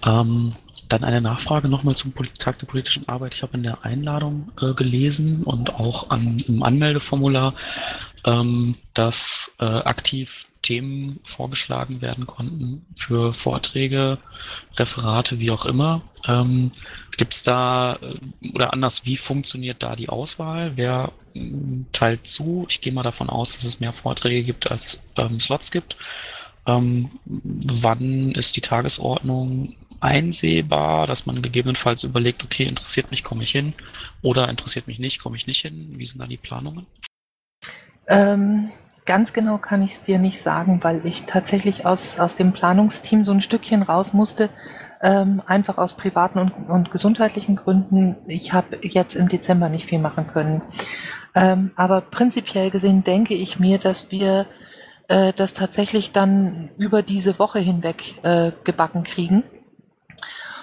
Ähm, dann eine Nachfrage nochmal zum Tag der politischen Arbeit. Ich habe in der Einladung äh, gelesen und auch an, im Anmeldeformular, ähm, dass äh, aktiv Themen vorgeschlagen werden konnten für Vorträge, Referate, wie auch immer. Ähm, Gibt es da, äh, oder anders, wie funktioniert da die Auswahl? Wer äh, teilt zu? Ich gehe mal davon aus, dass es mehr Vorträge gibt, als es ähm, Slots gibt. Ähm, wann ist die Tagesordnung einsehbar, dass man gegebenenfalls überlegt, okay, interessiert mich, komme ich hin oder interessiert mich nicht, komme ich nicht hin? Wie sind da die Planungen? Ähm, Ganz genau kann ich es dir nicht sagen, weil ich tatsächlich aus, aus dem Planungsteam so ein Stückchen raus musste, ähm, einfach aus privaten und, und gesundheitlichen Gründen. Ich habe jetzt im Dezember nicht viel machen können. Ähm, aber prinzipiell gesehen denke ich mir, dass wir äh, das tatsächlich dann über diese Woche hinweg äh, gebacken kriegen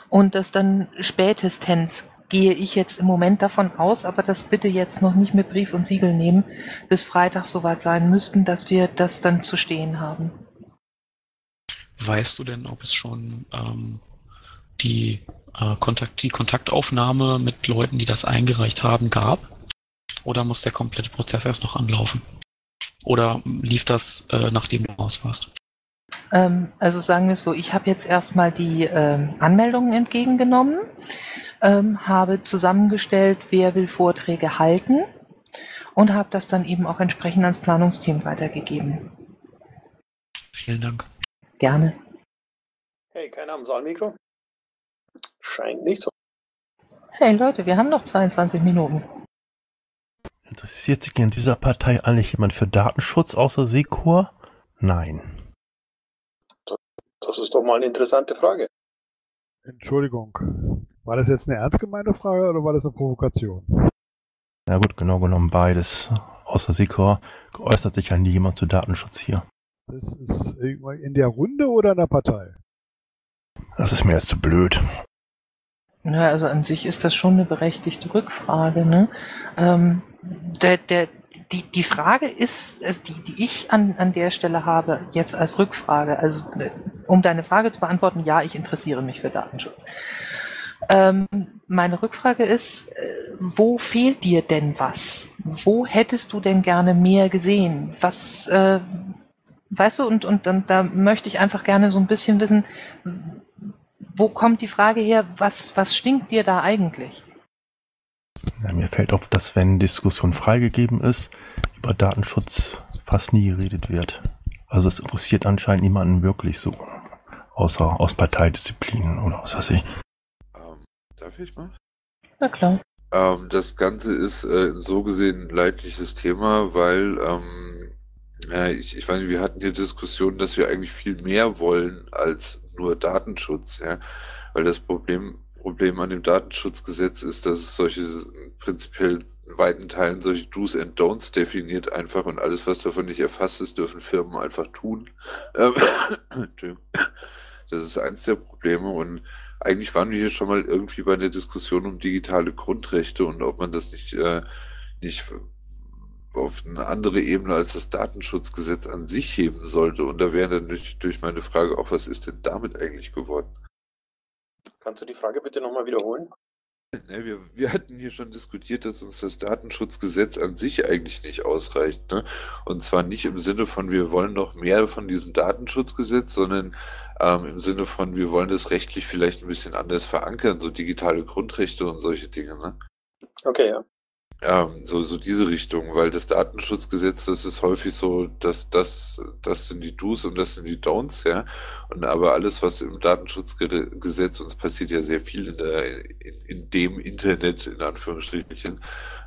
und das dann spätestens gehe ich jetzt im Moment davon aus, aber das bitte jetzt noch nicht mit Brief und Siegel nehmen, bis Freitag soweit sein müssten, dass wir das dann zu stehen haben. Weißt du denn, ob es schon ähm, die, äh, Kontakt, die Kontaktaufnahme mit Leuten, die das eingereicht haben, gab? Oder muss der komplette Prozess erst noch anlaufen? Oder lief das, äh, nachdem du raus warst? Ähm, also sagen wir es so, ich habe jetzt erstmal die ähm, Anmeldungen entgegengenommen ähm, habe zusammengestellt, wer will Vorträge halten und habe das dann eben auch entsprechend ans Planungsteam weitergegeben. Vielen Dank. Gerne. Hey, keiner am Saalmikro? Scheint nicht so. Hey Leute, wir haben noch 22 Minuten. Interessiert sich in dieser Partei eigentlich jemand für Datenschutz außer Sekor? Nein. Das ist doch mal eine interessante Frage. Entschuldigung. War das jetzt eine ernst gemeinte Frage oder war das eine Provokation? Na gut, genau genommen beides. Außer Sikor äußert sich ja nie jemand zu Datenschutz hier. Das ist in der Runde oder in der Partei? Das ist mir jetzt zu blöd. Ja, also an sich ist das schon eine berechtigte Rückfrage. Ne? Ähm, der, der, die, die Frage ist, also die, die ich an, an der Stelle habe, jetzt als Rückfrage, also um deine Frage zu beantworten, ja, ich interessiere mich für Datenschutz. Ähm, meine Rückfrage ist, äh, wo fehlt dir denn was? Wo hättest du denn gerne mehr gesehen? Was, äh, weißt du, und, und, und da möchte ich einfach gerne so ein bisschen wissen, wo kommt die Frage her, was, was stinkt dir da eigentlich? Ja, mir fällt auf, dass wenn Diskussion freigegeben ist, über Datenschutz fast nie geredet wird. Also es interessiert anscheinend niemanden wirklich so. Außer aus Parteidisziplinen oder was weiß ich. Darf ich mal? Na klar. Ähm, das Ganze ist äh, so gesehen ein leidliches Thema, weil ähm, äh, ich, ich weiß nicht, wir hatten hier Diskussionen, dass wir eigentlich viel mehr wollen als nur Datenschutz, ja. Weil das Problem, Problem an dem Datenschutzgesetz ist, dass es solche prinzipiell in weiten Teilen solche Do's and Don'ts definiert einfach und alles, was davon nicht erfasst ist, dürfen Firmen einfach tun. Ähm, <coughs> Das ist eins der Probleme und eigentlich waren wir hier schon mal irgendwie bei der Diskussion um digitale Grundrechte und ob man das nicht, äh, nicht auf eine andere Ebene als das Datenschutzgesetz an sich heben sollte. Und da wäre dann durch, durch meine Frage auch, was ist denn damit eigentlich geworden? Kannst du die Frage bitte nochmal wiederholen? Ne, wir, wir hatten hier schon diskutiert, dass uns das Datenschutzgesetz an sich eigentlich nicht ausreicht. Ne? Und zwar nicht im Sinne von, wir wollen noch mehr von diesem Datenschutzgesetz, sondern ähm, im Sinne von, wir wollen das rechtlich vielleicht ein bisschen anders verankern, so digitale Grundrechte und solche Dinge. Ne? Okay, ja. Ähm, so, so diese Richtung, weil das Datenschutzgesetz, das ist häufig so, dass das, das sind die Do's und das sind die Don'ts, ja. Und aber alles, was im Datenschutzgesetz, uns passiert ja sehr viel in der, in, in dem Internet, in Anführungsstrichen,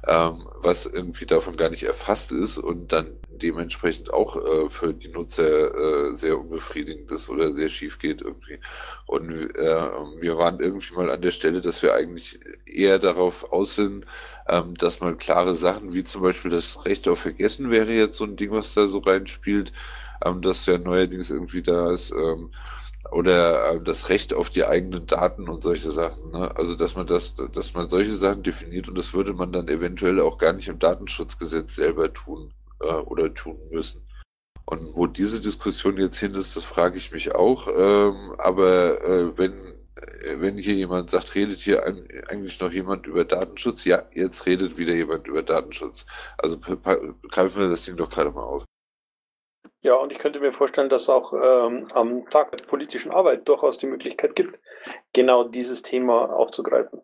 ähm, was irgendwie davon gar nicht erfasst ist und dann dementsprechend auch äh, für die Nutzer äh, sehr unbefriedigend ist oder sehr schief geht irgendwie. Und äh, wir waren irgendwie mal an der Stelle, dass wir eigentlich eher darauf aus sind, ähm, dass man klare Sachen wie zum Beispiel das Recht auf Vergessen wäre jetzt so ein Ding, was da so reinspielt, ähm, das ja neuerdings irgendwie da ist. Ähm, oder äh, das Recht auf die eigenen Daten und solche Sachen. Ne? Also dass man das, dass man solche Sachen definiert und das würde man dann eventuell auch gar nicht im Datenschutzgesetz selber tun äh, oder tun müssen. Und wo diese Diskussion jetzt hin ist, das frage ich mich auch. Ähm, aber äh, wenn, äh, wenn hier jemand sagt, redet hier eigentlich noch jemand über Datenschutz? Ja, jetzt redet wieder jemand über Datenschutz. Also greifen wir das Ding doch gerade mal auf. Ja, und ich könnte mir vorstellen, dass auch ähm, am Tag der politischen Arbeit durchaus die Möglichkeit gibt, genau dieses Thema aufzugreifen.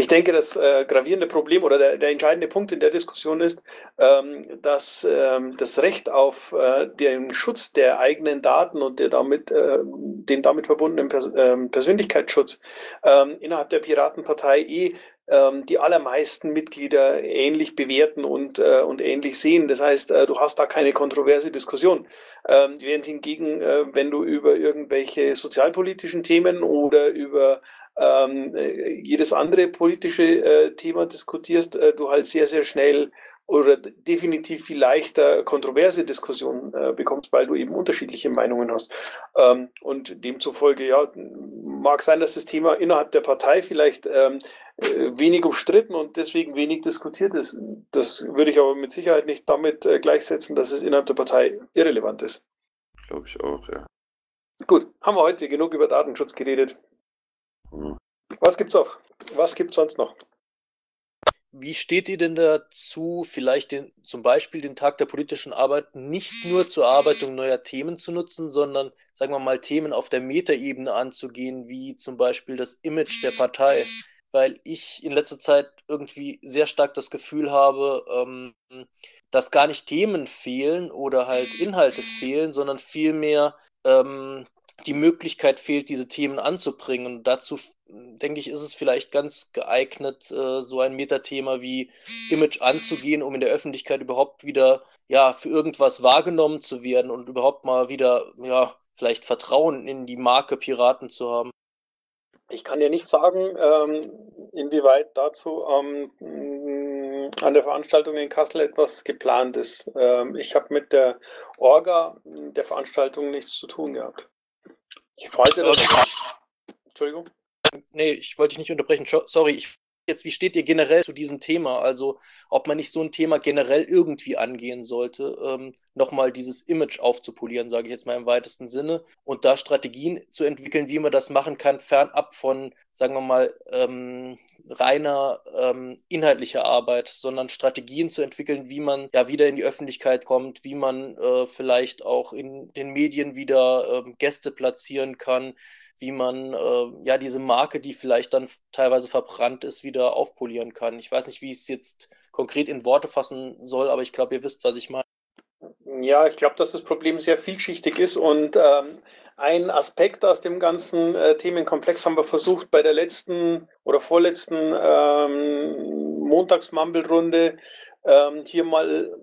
Ich denke, das äh, gravierende Problem oder der, der, entscheidende Punkt in der Diskussion ist, ähm, dass ähm, das Recht auf äh, den Schutz der eigenen Daten und der damit, äh, den damit verbundenen Pers ähm, Persönlichkeitsschutz ähm, innerhalb der Piratenpartei eh ähm, die allermeisten Mitglieder ähnlich bewerten und, äh, und ähnlich sehen. Das heißt, äh, du hast da keine kontroverse Diskussion. Ähm, während hingegen, äh, wenn du über irgendwelche sozialpolitischen Themen oder über ähm, äh, jedes andere politische äh, Thema diskutierst, äh, du halt sehr, sehr schnell oder definitiv viel leichter kontroverse Diskussionen äh, bekommst, weil du eben unterschiedliche Meinungen hast. Ähm, und demzufolge, ja, mag sein, dass das Thema innerhalb der Partei vielleicht ähm, äh, wenig umstritten und deswegen wenig diskutiert ist. Das würde ich aber mit Sicherheit nicht damit äh, gleichsetzen, dass es innerhalb der Partei irrelevant ist. Glaube ich auch, ja. Gut, haben wir heute genug über Datenschutz geredet. Was gibt's noch? Was gibt's sonst noch? Wie steht ihr denn dazu, vielleicht den, zum Beispiel den Tag der politischen Arbeit nicht nur zur Erarbeitung neuer Themen zu nutzen, sondern, sagen wir mal, Themen auf der Metaebene anzugehen, wie zum Beispiel das Image der Partei? Weil ich in letzter Zeit irgendwie sehr stark das Gefühl habe, ähm, dass gar nicht Themen fehlen oder halt Inhalte fehlen, sondern vielmehr ähm, die Möglichkeit fehlt, diese Themen anzubringen. Und dazu, denke ich, ist es vielleicht ganz geeignet, äh, so ein Metathema wie Image anzugehen, um in der Öffentlichkeit überhaupt wieder ja, für irgendwas wahrgenommen zu werden und überhaupt mal wieder, ja, vielleicht Vertrauen in die Marke Piraten zu haben. Ich kann dir nicht sagen, ähm, inwieweit dazu ähm, an der Veranstaltung in Kassel etwas geplant ist. Ähm, ich habe mit der Orga der Veranstaltung nichts zu tun gehabt. Ich wollte das. Entschuldigung. Nee, ich wollte dich nicht unterbrechen. Sorry, ich jetzt, wie steht ihr generell zu diesem Thema? Also, ob man nicht so ein Thema generell irgendwie angehen sollte, ähm, nochmal dieses Image aufzupolieren, sage ich jetzt mal im weitesten Sinne, und da Strategien zu entwickeln, wie man das machen kann, fernab von, sagen wir mal, ähm, reiner ähm, inhaltlicher Arbeit, sondern Strategien zu entwickeln, wie man ja wieder in die Öffentlichkeit kommt, wie man äh, vielleicht auch in den Medien wieder äh, Gäste platzieren kann, wie man äh, ja diese Marke, die vielleicht dann teilweise verbrannt ist, wieder aufpolieren kann. Ich weiß nicht, wie ich es jetzt konkret in Worte fassen soll, aber ich glaube, ihr wisst, was ich meine. Ja, ich glaube, dass das Problem sehr vielschichtig ist und ähm, ein Aspekt aus dem ganzen äh, Themenkomplex haben wir versucht bei der letzten oder vorletzten ähm, Montagsmumble-Runde ähm, hier mal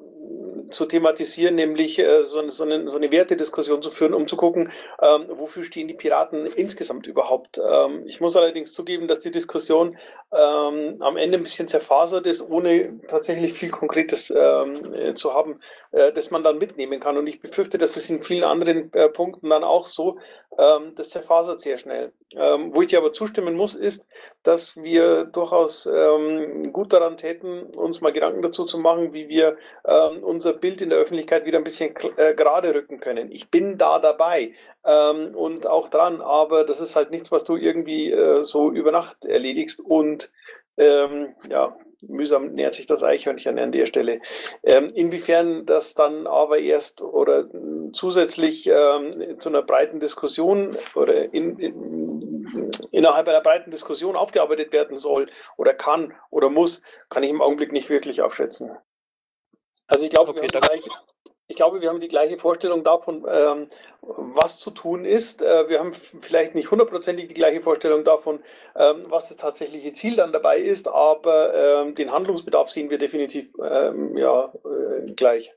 zu thematisieren, nämlich äh, so, so, eine, so, eine, Wertediskussion zu führen, um zu gucken, ähm, wofür stehen die Piraten insgesamt überhaupt. Ähm, ich muss allerdings zugeben, dass die Diskussion ähm, am Ende ein bisschen zerfasert ist, ohne tatsächlich viel Konkretes ähm, äh, zu haben, äh, das man dann mitnehmen kann. Und ich befürchte, dass es in vielen anderen äh, Punkten dann auch so, ähm, das zerfasert sehr schnell. wo ich dir aber zustimmen muss, ist, dass wir durchaus gut daran täten, uns mal Gedanken dazu zu machen, wie wir ähm, unser Bild in der Öffentlichkeit wieder ein bisschen äh, gerade rücken können. Ich bin da dabei ähm, und auch dran, aber das ist halt nichts, was du irgendwie äh, so über Nacht erledigst und ähm, ja, mühsam nähert sich das Eichhörnchen an der Stelle. Ähm, inwiefern das dann aber erst oder zusätzlich ähm, zu einer breiten Diskussion oder in, in, innerhalb einer breiten Diskussion aufgearbeitet werden soll oder kann oder muss, kann ich im Augenblick nicht wirklich abschätzen. Also ich glaube, okay, wir, haben gleiche, ich glaube wir haben die gleiche Vorstellung davon, ähm, was zu tun ist. Äh, wir haben vielleicht nicht hundertprozentig die gleiche Vorstellung davon, ähm, was das tatsächliche Ziel dann dabei ist, aber ähm, den Handlungsbedarf sehen wir definitiv ähm, ja, äh, gleich.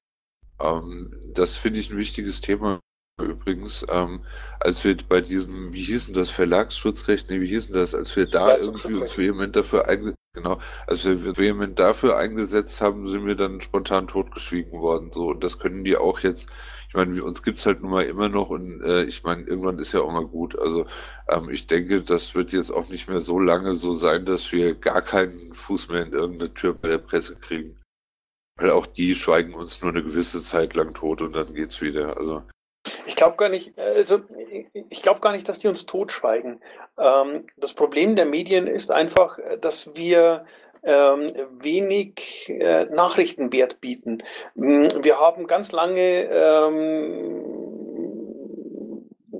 Ähm, das finde ich ein wichtiges Thema übrigens, ähm, als wir bei diesem, wie hießen das, Verlagsschutzrecht, nee, wie hießen das, als wir da irgendwie uns vehement dafür einge genau, als wir vehement dafür eingesetzt haben, sind wir dann spontan totgeschwiegen worden, so, und das können die auch jetzt, ich meine, uns gibt's halt nun mal immer noch und äh, ich meine, irgendwann ist ja auch mal gut, also ähm, ich denke, das wird jetzt auch nicht mehr so lange so sein, dass wir gar keinen Fuß mehr in irgendeine Tür bei der Presse kriegen. Weil auch die schweigen uns nur eine gewisse Zeit lang tot und dann geht's wieder. Also ich glaube gar nicht, also ich glaube gar nicht, dass die uns totschweigen. Ähm, das Problem der Medien ist einfach, dass wir ähm, wenig äh, Nachrichtenwert bieten. Wir haben ganz lange ähm,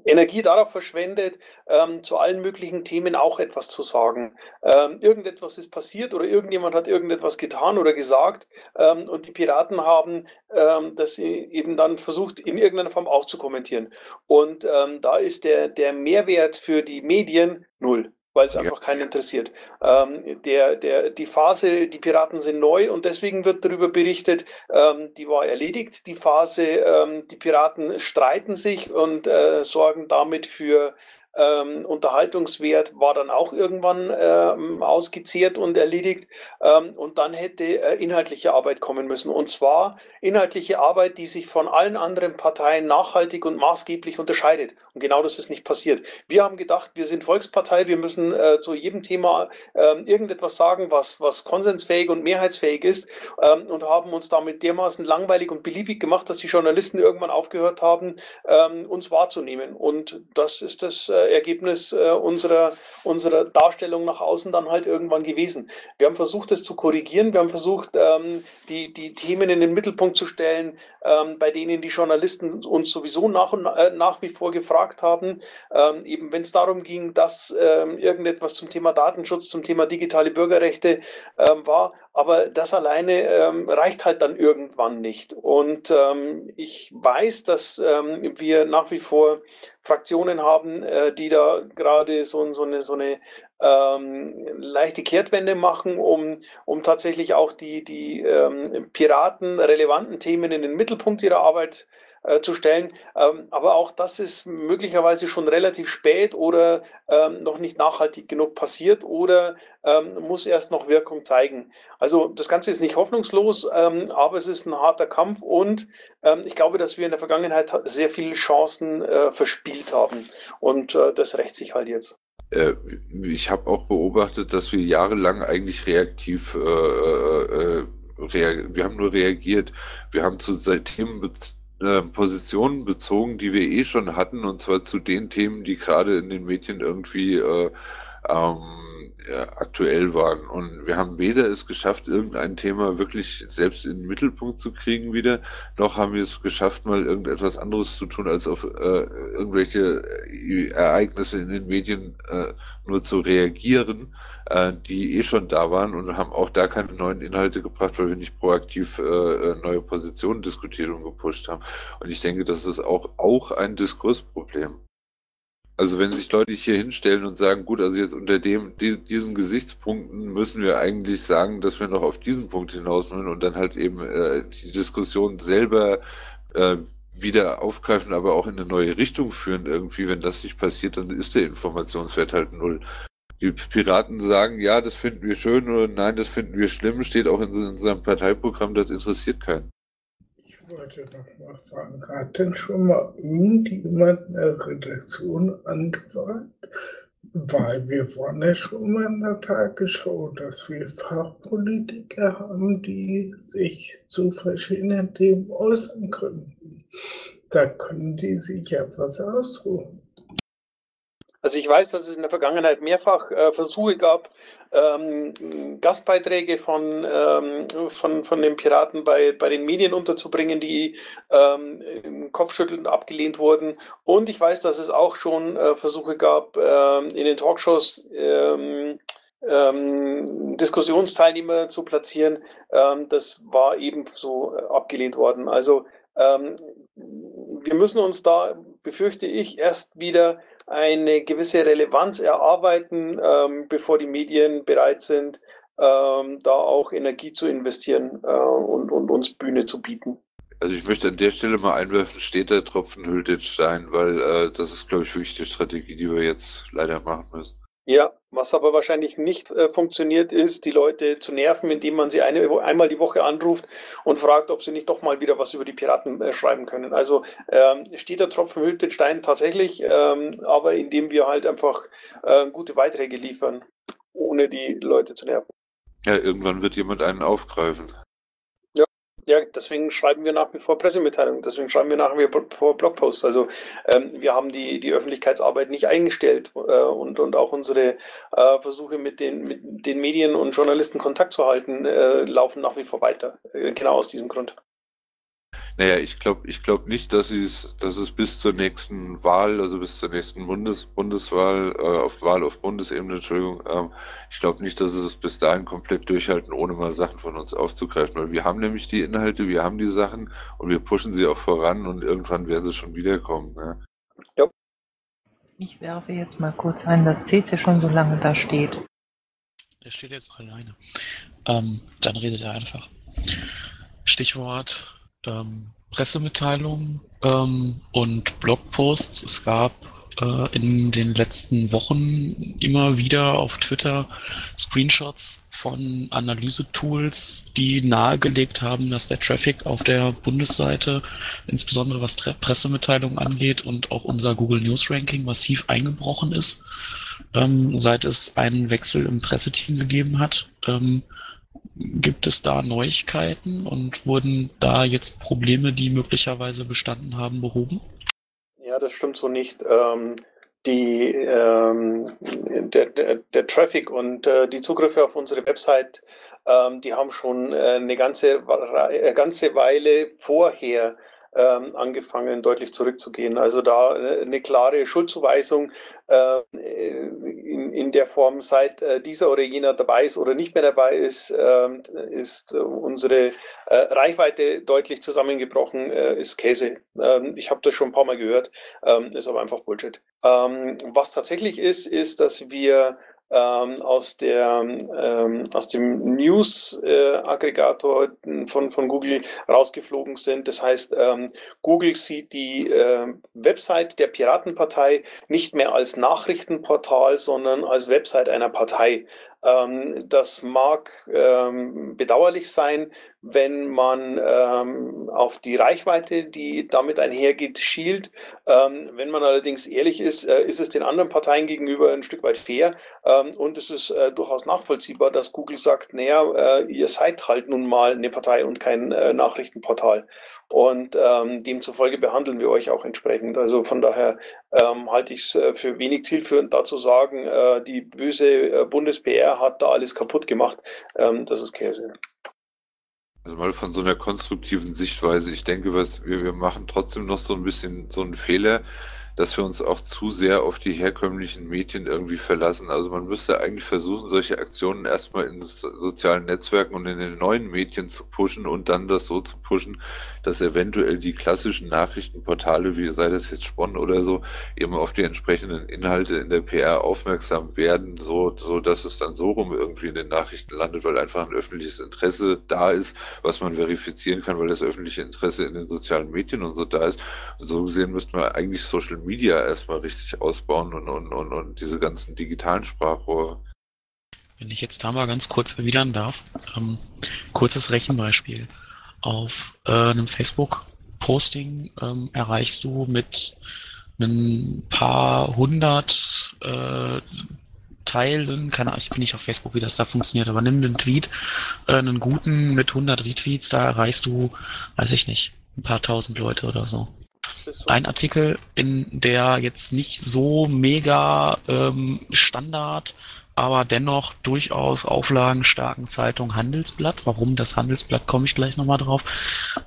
Energie darauf verschwendet, ähm, zu allen möglichen Themen auch etwas zu sagen. Ähm, irgendetwas ist passiert oder irgendjemand hat irgendetwas getan oder gesagt ähm, und die Piraten haben ähm, das eben dann versucht, in irgendeiner Form auch zu kommentieren. Und ähm, da ist der, der Mehrwert für die Medien null weil es ja. einfach keinen interessiert. Ähm, der, der, die Phase, die Piraten sind neu und deswegen wird darüber berichtet, ähm, die war erledigt. Die Phase, ähm, die Piraten streiten sich und äh, sorgen damit für ähm, Unterhaltungswert war dann auch irgendwann ähm, ausgezehrt und erledigt. Ähm, und dann hätte äh, inhaltliche Arbeit kommen müssen. Und zwar inhaltliche Arbeit, die sich von allen anderen Parteien nachhaltig und maßgeblich unterscheidet. Und genau das ist nicht passiert. Wir haben gedacht, wir sind Volkspartei, wir müssen äh, zu jedem Thema äh, irgendetwas sagen, was, was konsensfähig und mehrheitsfähig ist ähm, und haben uns damit dermaßen langweilig und beliebig gemacht, dass die Journalisten irgendwann aufgehört haben, ähm, uns wahrzunehmen. Und das ist das äh, Ergebnis äh, unserer, unserer Darstellung nach außen dann halt irgendwann gewesen. Wir haben versucht, das zu korrigieren. Wir haben versucht, ähm, die, die Themen in den Mittelpunkt zu stellen, ähm, bei denen die Journalisten uns sowieso nach, und, äh, nach wie vor gefragt haben. Ähm, eben wenn es darum ging, dass irgendetwas zum Thema Datenschutz, zum Thema digitale Bürgerrechte war, aber das alleine ähm, reicht halt dann irgendwann nicht. Und ähm, ich weiß, dass ähm, wir nach wie vor Fraktionen haben, äh, die da gerade so, so eine, so eine ähm, leichte Kehrtwende machen, um, um tatsächlich auch die, die ähm, Piraten relevanten Themen in den Mittelpunkt ihrer Arbeit äh, zu stellen. Ähm, aber auch das ist möglicherweise schon relativ spät oder ähm, noch nicht nachhaltig genug passiert oder ähm, muss erst noch Wirkung zeigen. Also das Ganze ist nicht hoffnungslos, ähm, aber es ist ein harter Kampf und ähm, ich glaube, dass wir in der Vergangenheit sehr viele Chancen äh, verspielt haben und äh, das rächt sich halt jetzt. Äh, ich habe auch beobachtet, dass wir jahrelang eigentlich reaktiv äh, äh, rea wir haben nur reagiert. Wir haben zu Themen äh, Positionen bezogen, die wir eh schon hatten, und zwar zu den Themen, die gerade in den Medien irgendwie äh, ähm, äh, aktuell waren. Und wir haben weder es geschafft, irgendein Thema wirklich selbst in den Mittelpunkt zu kriegen wieder, noch haben wir es geschafft, mal irgendetwas anderes zu tun, als auf äh, irgendwelche äh, Ereignisse in den Medien äh, nur zu reagieren, äh, die eh schon da waren und haben auch da keine neuen Inhalte gebracht, weil wir nicht proaktiv äh, äh neue Positionen diskutiert und gepusht haben. Und ich denke, das ist auch, auch ein Diskursproblem. Also wenn sich Leute hier hinstellen und sagen, gut, also jetzt unter dem, die, diesen Gesichtspunkten müssen wir eigentlich sagen, dass wir noch auf diesen Punkt hinaus wollen und dann halt eben äh, die Diskussion selber äh, wieder aufgreifen, aber auch in eine neue Richtung führen irgendwie, wenn das nicht passiert, dann ist der Informationswert halt null. Die Piraten sagen, ja, das finden wir schön oder nein, das finden wir schlimm, steht auch in unserem Parteiprogramm, das interessiert keinen. Ich wollte noch mal fragen, hat denn schon mal irgendjemand eine Redaktion angefragt? Weil wir waren ja schon mal in der Tagesschau, dass wir Fachpolitiker haben, die sich zu verschiedenen Themen äußern könnten. Da können die sich ja was ausruhen. Also ich weiß, dass es in der Vergangenheit mehrfach äh, Versuche gab, ähm, Gastbeiträge von, ähm, von, von den Piraten bei, bei den Medien unterzubringen, die ähm, kopfschüttelnd abgelehnt wurden. Und ich weiß, dass es auch schon äh, Versuche gab, äh, in den Talkshows ähm, ähm, Diskussionsteilnehmer zu platzieren. Ähm, das war ebenso äh, abgelehnt worden. Also wir müssen uns da, befürchte ich, erst wieder eine gewisse Relevanz erarbeiten, ähm, bevor die Medien bereit sind, ähm, da auch Energie zu investieren äh, und, und uns Bühne zu bieten. Also ich möchte an der Stelle mal einwerfen, steht der Tropfen hüllt den Stein, weil äh, das ist, glaube ich, wirklich die Strategie, die wir jetzt leider machen müssen. Ja, was aber wahrscheinlich nicht äh, funktioniert, ist, die Leute zu nerven, indem man sie eine, einmal die Woche anruft und fragt, ob sie nicht doch mal wieder was über die Piraten äh, schreiben können. Also ähm, steht der Tropfen hüllt den Stein tatsächlich, ähm, aber indem wir halt einfach äh, gute Beiträge liefern, ohne die Leute zu nerven. Ja, irgendwann wird jemand einen aufgreifen. Ja, deswegen schreiben wir nach wie vor Pressemitteilungen, deswegen schreiben wir nach wie vor Blogposts. Also ähm, wir haben die, die Öffentlichkeitsarbeit nicht eingestellt äh, und, und auch unsere äh, Versuche mit den, mit den Medien und Journalisten Kontakt zu halten, äh, laufen nach wie vor weiter. Äh, genau aus diesem Grund. Naja, ich glaube ich glaub nicht, dass es, dass es bis zur nächsten Wahl, also bis zur nächsten Bundes, Bundeswahl, äh, auf Wahl auf Bundesebene, Entschuldigung, ähm, ich glaube nicht, dass es bis dahin komplett durchhalten, ohne mal Sachen von uns aufzugreifen. Weil wir haben nämlich die Inhalte, wir haben die Sachen und wir pushen sie auch voran und irgendwann werden sie schon wiederkommen. Ne? Ja. Ich werfe jetzt mal kurz ein, dass CC schon so lange da steht. Der steht jetzt alleine. Ähm, dann redet er einfach. Stichwort ähm, Pressemitteilungen ähm, und Blogposts. Es gab äh, in den letzten Wochen immer wieder auf Twitter Screenshots von Analysetools, die nahegelegt haben, dass der Traffic auf der Bundesseite, insbesondere was Pressemitteilungen angeht und auch unser Google News Ranking massiv eingebrochen ist, ähm, seit es einen Wechsel im Presseteam gegeben hat. Ähm, Gibt es da Neuigkeiten und wurden da jetzt Probleme, die möglicherweise bestanden haben, behoben? Ja, das stimmt so nicht. Ähm, die, ähm, der, der, der, Traffic und äh, die Zugriffe auf unsere Website, ähm, die haben schon äh, eine ganze, eine ganze Weile vorher ähm, angefangen, deutlich zurückzugehen. Also da äh, eine klare Schuldzuweisung äh, in, in der Form, seit äh, dieser oder jener dabei ist oder nicht mehr dabei ist, ähm, ist unsere äh, Reichweite deutlich zusammengebrochen, äh, ist Käse. Ähm, ich habe das schon ein paar Mal gehört, ähm, ist aber einfach Bullshit. Ähm, was tatsächlich ist, ist, dass wir ähm, aus, der, ähm, aus dem News-Aggregator äh, von, von Google rausgeflogen sind. Das heißt, ähm, Google sieht die äh, Website der Piratenpartei nicht mehr als Nachrichtenportal, sondern als Website einer Partei. Ähm, das mag ähm, bedauerlich sein, wenn man ähm, auf die Reichweite, die damit einhergeht, schielt. Ähm, wenn man allerdings ehrlich ist, äh, ist es den anderen Parteien gegenüber ein Stück weit fair ähm, und es ist äh, durchaus nachvollziehbar, dass Google sagt, naja, äh, ihr seid halt nun mal eine Partei und kein äh, Nachrichtenportal. Und ähm, demzufolge behandeln wir euch auch entsprechend. Also von daher ähm, halte ich es äh, für wenig zielführend, da zu sagen, äh, die böse Bundes-PR hat da alles kaputt gemacht. Ähm, das ist Käse. Also mal von so einer konstruktiven Sichtweise. Ich denke, was wir, wir machen trotzdem noch so ein bisschen so einen Fehler, dass wir uns auch zu sehr auf die herkömmlichen Medien irgendwie verlassen. Also man müsste eigentlich versuchen, solche Aktionen erstmal in sozialen Netzwerken und in den neuen Medien zu pushen und dann das so zu pushen, dass eventuell die klassischen Nachrichtenportale, wie sei das jetzt Spon oder so, eben auf die entsprechenden Inhalte in der PR aufmerksam werden, so, so dass es dann so rum irgendwie in den Nachrichten landet, weil einfach ein öffentliches Interesse da ist, was man verifizieren kann, weil das öffentliche Interesse in den sozialen Medien und so da ist. So gesehen müssten wir eigentlich Social Media erstmal richtig ausbauen und, und, und, und diese ganzen digitalen Sprachrohre. Wenn ich jetzt da mal ganz kurz erwidern darf, ähm, kurzes Rechenbeispiel. Auf äh, einem Facebook-Posting ähm, erreichst du mit ein paar hundert äh, Teilen, keine Ahnung, ich bin nicht auf Facebook, wie das da funktioniert, aber nimm einen Tweet, äh, einen guten mit 100 Retweets, da erreichst du, weiß ich nicht, ein paar tausend Leute oder so. Ein Artikel in der jetzt nicht so mega ähm, Standard, aber dennoch durchaus auflagenstarken Zeitung Handelsblatt. Warum das Handelsblatt, komme ich gleich nochmal drauf.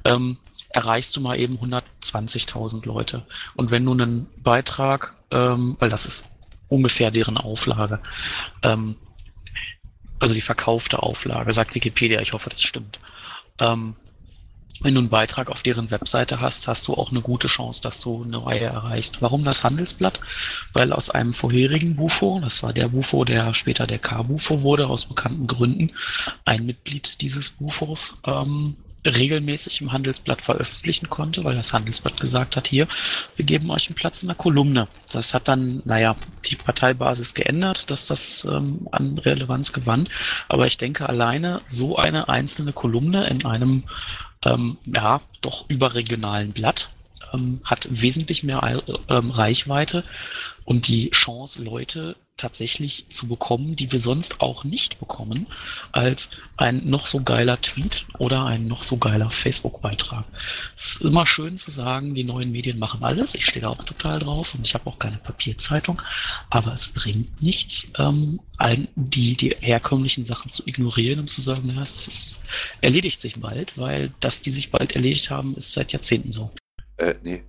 Ähm, erreichst du mal eben 120.000 Leute. Und wenn du einen Beitrag, ähm, weil das ist ungefähr deren Auflage, ähm, also die verkaufte Auflage, sagt Wikipedia, ich hoffe, das stimmt. Ähm, wenn du einen Beitrag auf deren Webseite hast, hast du auch eine gute Chance, dass du eine Reihe erreichst. Warum das Handelsblatt? Weil aus einem vorherigen Bufo, das war der Bufo, der später der K-Bufo wurde, aus bekannten Gründen, ein Mitglied dieses Bufos ähm, regelmäßig im Handelsblatt veröffentlichen konnte, weil das Handelsblatt gesagt hat, hier, wir geben euch einen Platz in der Kolumne. Das hat dann, naja, die Parteibasis geändert, dass das ähm, an Relevanz gewann. Aber ich denke, alleine so eine einzelne Kolumne in einem ähm, ja, doch überregionalen Blatt, ähm, hat wesentlich mehr ähm, Reichweite und die Chance, Leute tatsächlich zu bekommen, die wir sonst auch nicht bekommen, als ein noch so geiler Tweet oder ein noch so geiler Facebook-Beitrag. Es ist immer schön zu sagen, die neuen Medien machen alles. Ich stehe da auch total drauf und ich habe auch keine Papierzeitung, aber es bringt nichts, ähm, die, die herkömmlichen Sachen zu ignorieren und zu sagen, na, es, es erledigt sich bald, weil das, die sich bald erledigt haben, ist seit Jahrzehnten so. Äh, nee,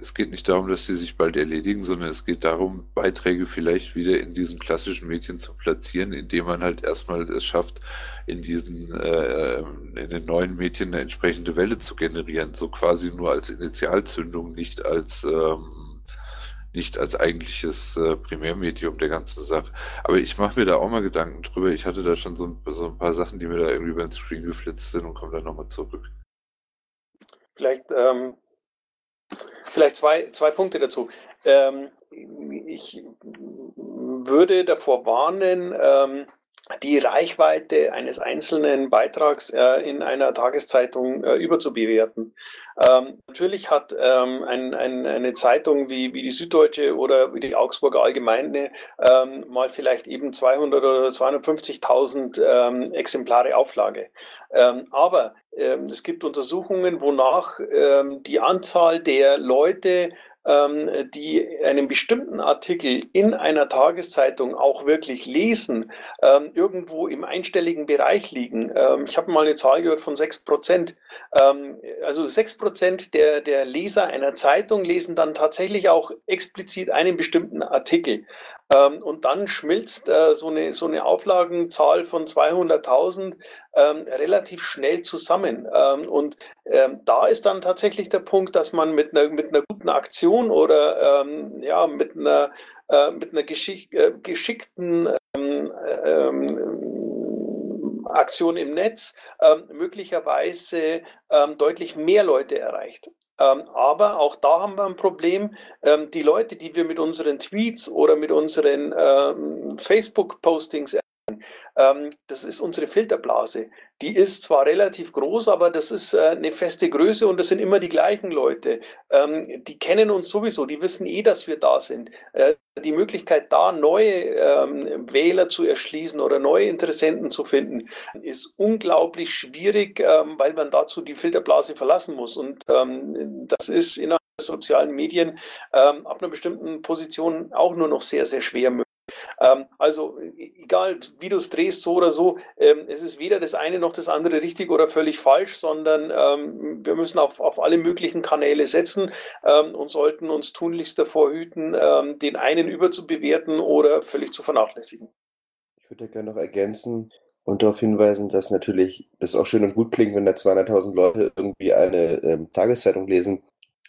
es geht nicht darum, dass sie sich bald erledigen, sondern es geht darum, Beiträge vielleicht wieder in diesen klassischen Medien zu platzieren, indem man halt erstmal es schafft, in diesen, äh, ähm, in den neuen Medien eine entsprechende Welle zu generieren, so quasi nur als Initialzündung, nicht als, ähm, nicht als eigentliches äh, Primärmedium der ganzen Sache. Aber ich mache mir da auch mal Gedanken drüber. Ich hatte da schon so, so ein paar Sachen, die mir da irgendwie den Screen geflitzt sind und komme dann nochmal zurück. Vielleicht ähm, Vielleicht zwei, zwei Punkte dazu. Ähm, ich würde davor warnen, ähm, die Reichweite eines einzelnen Beitrags äh, in einer Tageszeitung äh, überzubewerten. Ähm, natürlich hat ähm, ein, ein, eine Zeitung wie, wie die Süddeutsche oder wie die Augsburger Allgemeine ähm, mal vielleicht eben 200 oder 250.000 ähm, Exemplare Auflage. Ähm, aber ähm, es gibt Untersuchungen, wonach die Anzahl der Leute, ähm, die einen bestimmten Artikel in einer Tageszeitung auch wirklich lesen, ähm, irgendwo im einstelligen Bereich liegen. Ähm, ich habe mal eine Zahl gehört von 6 Prozent. also 6 Prozent der, der Leser einer Zeitung lesen dann tatsächlich auch explizit einen bestimmten Artikel. Ähm, und dann schmilzt äh, so, eine, so eine Auflagenzahl von 200.000 ähm, relativ schnell zusammen. Ähm, und ähm, da ist dann tatsächlich der Punkt, dass man mit einer, mit einer guten Aktion oder ähm, ja, mit einer, äh, mit einer geschick, äh, geschickten ähm, Aktion im Netz möglicherweise deutlich mehr Leute erreicht. Ähm, aber auch da haben wir ein Problem. Ähm, die Leute, die wir mit unseren Tweets oder mit unseren ähm, Ähm, das ist unsere Filterblase. Die ist zwar relativ groß, aber das ist äh, eine feste Größe und das sind immer die gleichen Leute. Ähm, die kennen uns sowieso, die wissen eh, dass wir da sind. Äh, die Möglichkeit, da neue ähm, Wähler zu erschließen oder neue Interessenten zu finden, ist unglaublich schwierig, ähm, weil man dazu die Filterblase verlassen muss. Und ähm, das ist innerhalb der sozialen Medien ähm, ab einer bestimmten Position auch nur noch sehr, sehr schwer möglich. Ähm, also egal, wie du es drehst, so oder so, ähm, es ist weder das eine noch das andere richtig oder völlig falsch, sondern ähm, wir müssen auf, auf alle möglichen Kanäle setzen ähm, und sollten uns tunlichst davor hüten, ähm, den einen überzubewerten oder völlig zu vernachlässigen. Ich würde gerne noch ergänzen, und darauf hinweisen, dass natürlich das auch schön und gut klingt, wenn da 200.000 Leute irgendwie eine ähm, Tageszeitung lesen.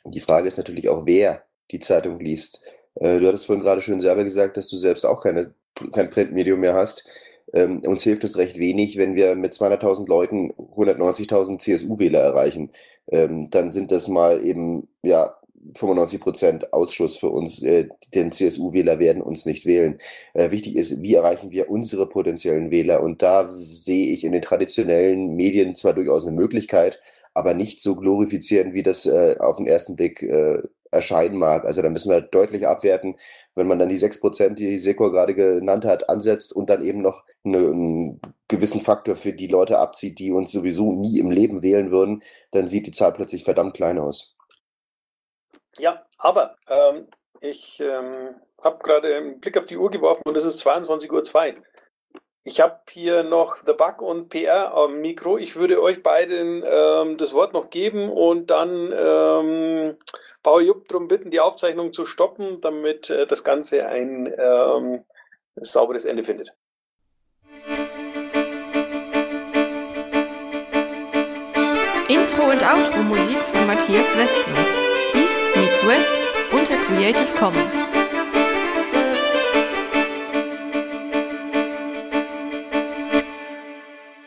Und die Frage ist natürlich auch, wer die Zeitung liest. Äh, du hattest vorhin gerade schön selber gesagt, dass du selbst auch keine, kein Printmedium mehr hast. Ähm, uns hilft es recht wenig, wenn wir mit 200.000 Leuten 190.000 CSU-Wähler erreichen. Ähm, dann sind das mal eben, ja, 95 Prozent Ausschuss für uns, äh, denn CSU-Wähler werden uns nicht wählen. Äh, wichtig ist, wie erreichen wir unsere potenziellen Wähler? Und da sehe ich in den traditionellen Medien zwar durchaus eine Möglichkeit, aber nicht so glorifizieren, wie das äh, auf den ersten Blick äh, erscheinen mag. Also da müssen wir deutlich abwerten, wenn man dann die 6 Prozent, die Sekor gerade genannt hat, ansetzt und dann eben noch eine, einen gewissen Faktor für die Leute abzieht, die uns sowieso nie im Leben wählen würden, dann sieht die Zahl plötzlich verdammt klein aus. Ja, aber ähm, ich ähm, habe gerade einen Blick auf die Uhr geworfen und es ist 22.02 Uhr. Ich habe hier noch The Bug und PR am Mikro. Ich würde euch beiden ähm, das Wort noch geben und dann ähm, Paul Jupp darum bitten, die Aufzeichnung zu stoppen, damit äh, das Ganze ein ähm, sauberes Ende findet. Intro und Outro Musik von Matthias Westner. East meets West unter Creative Commons.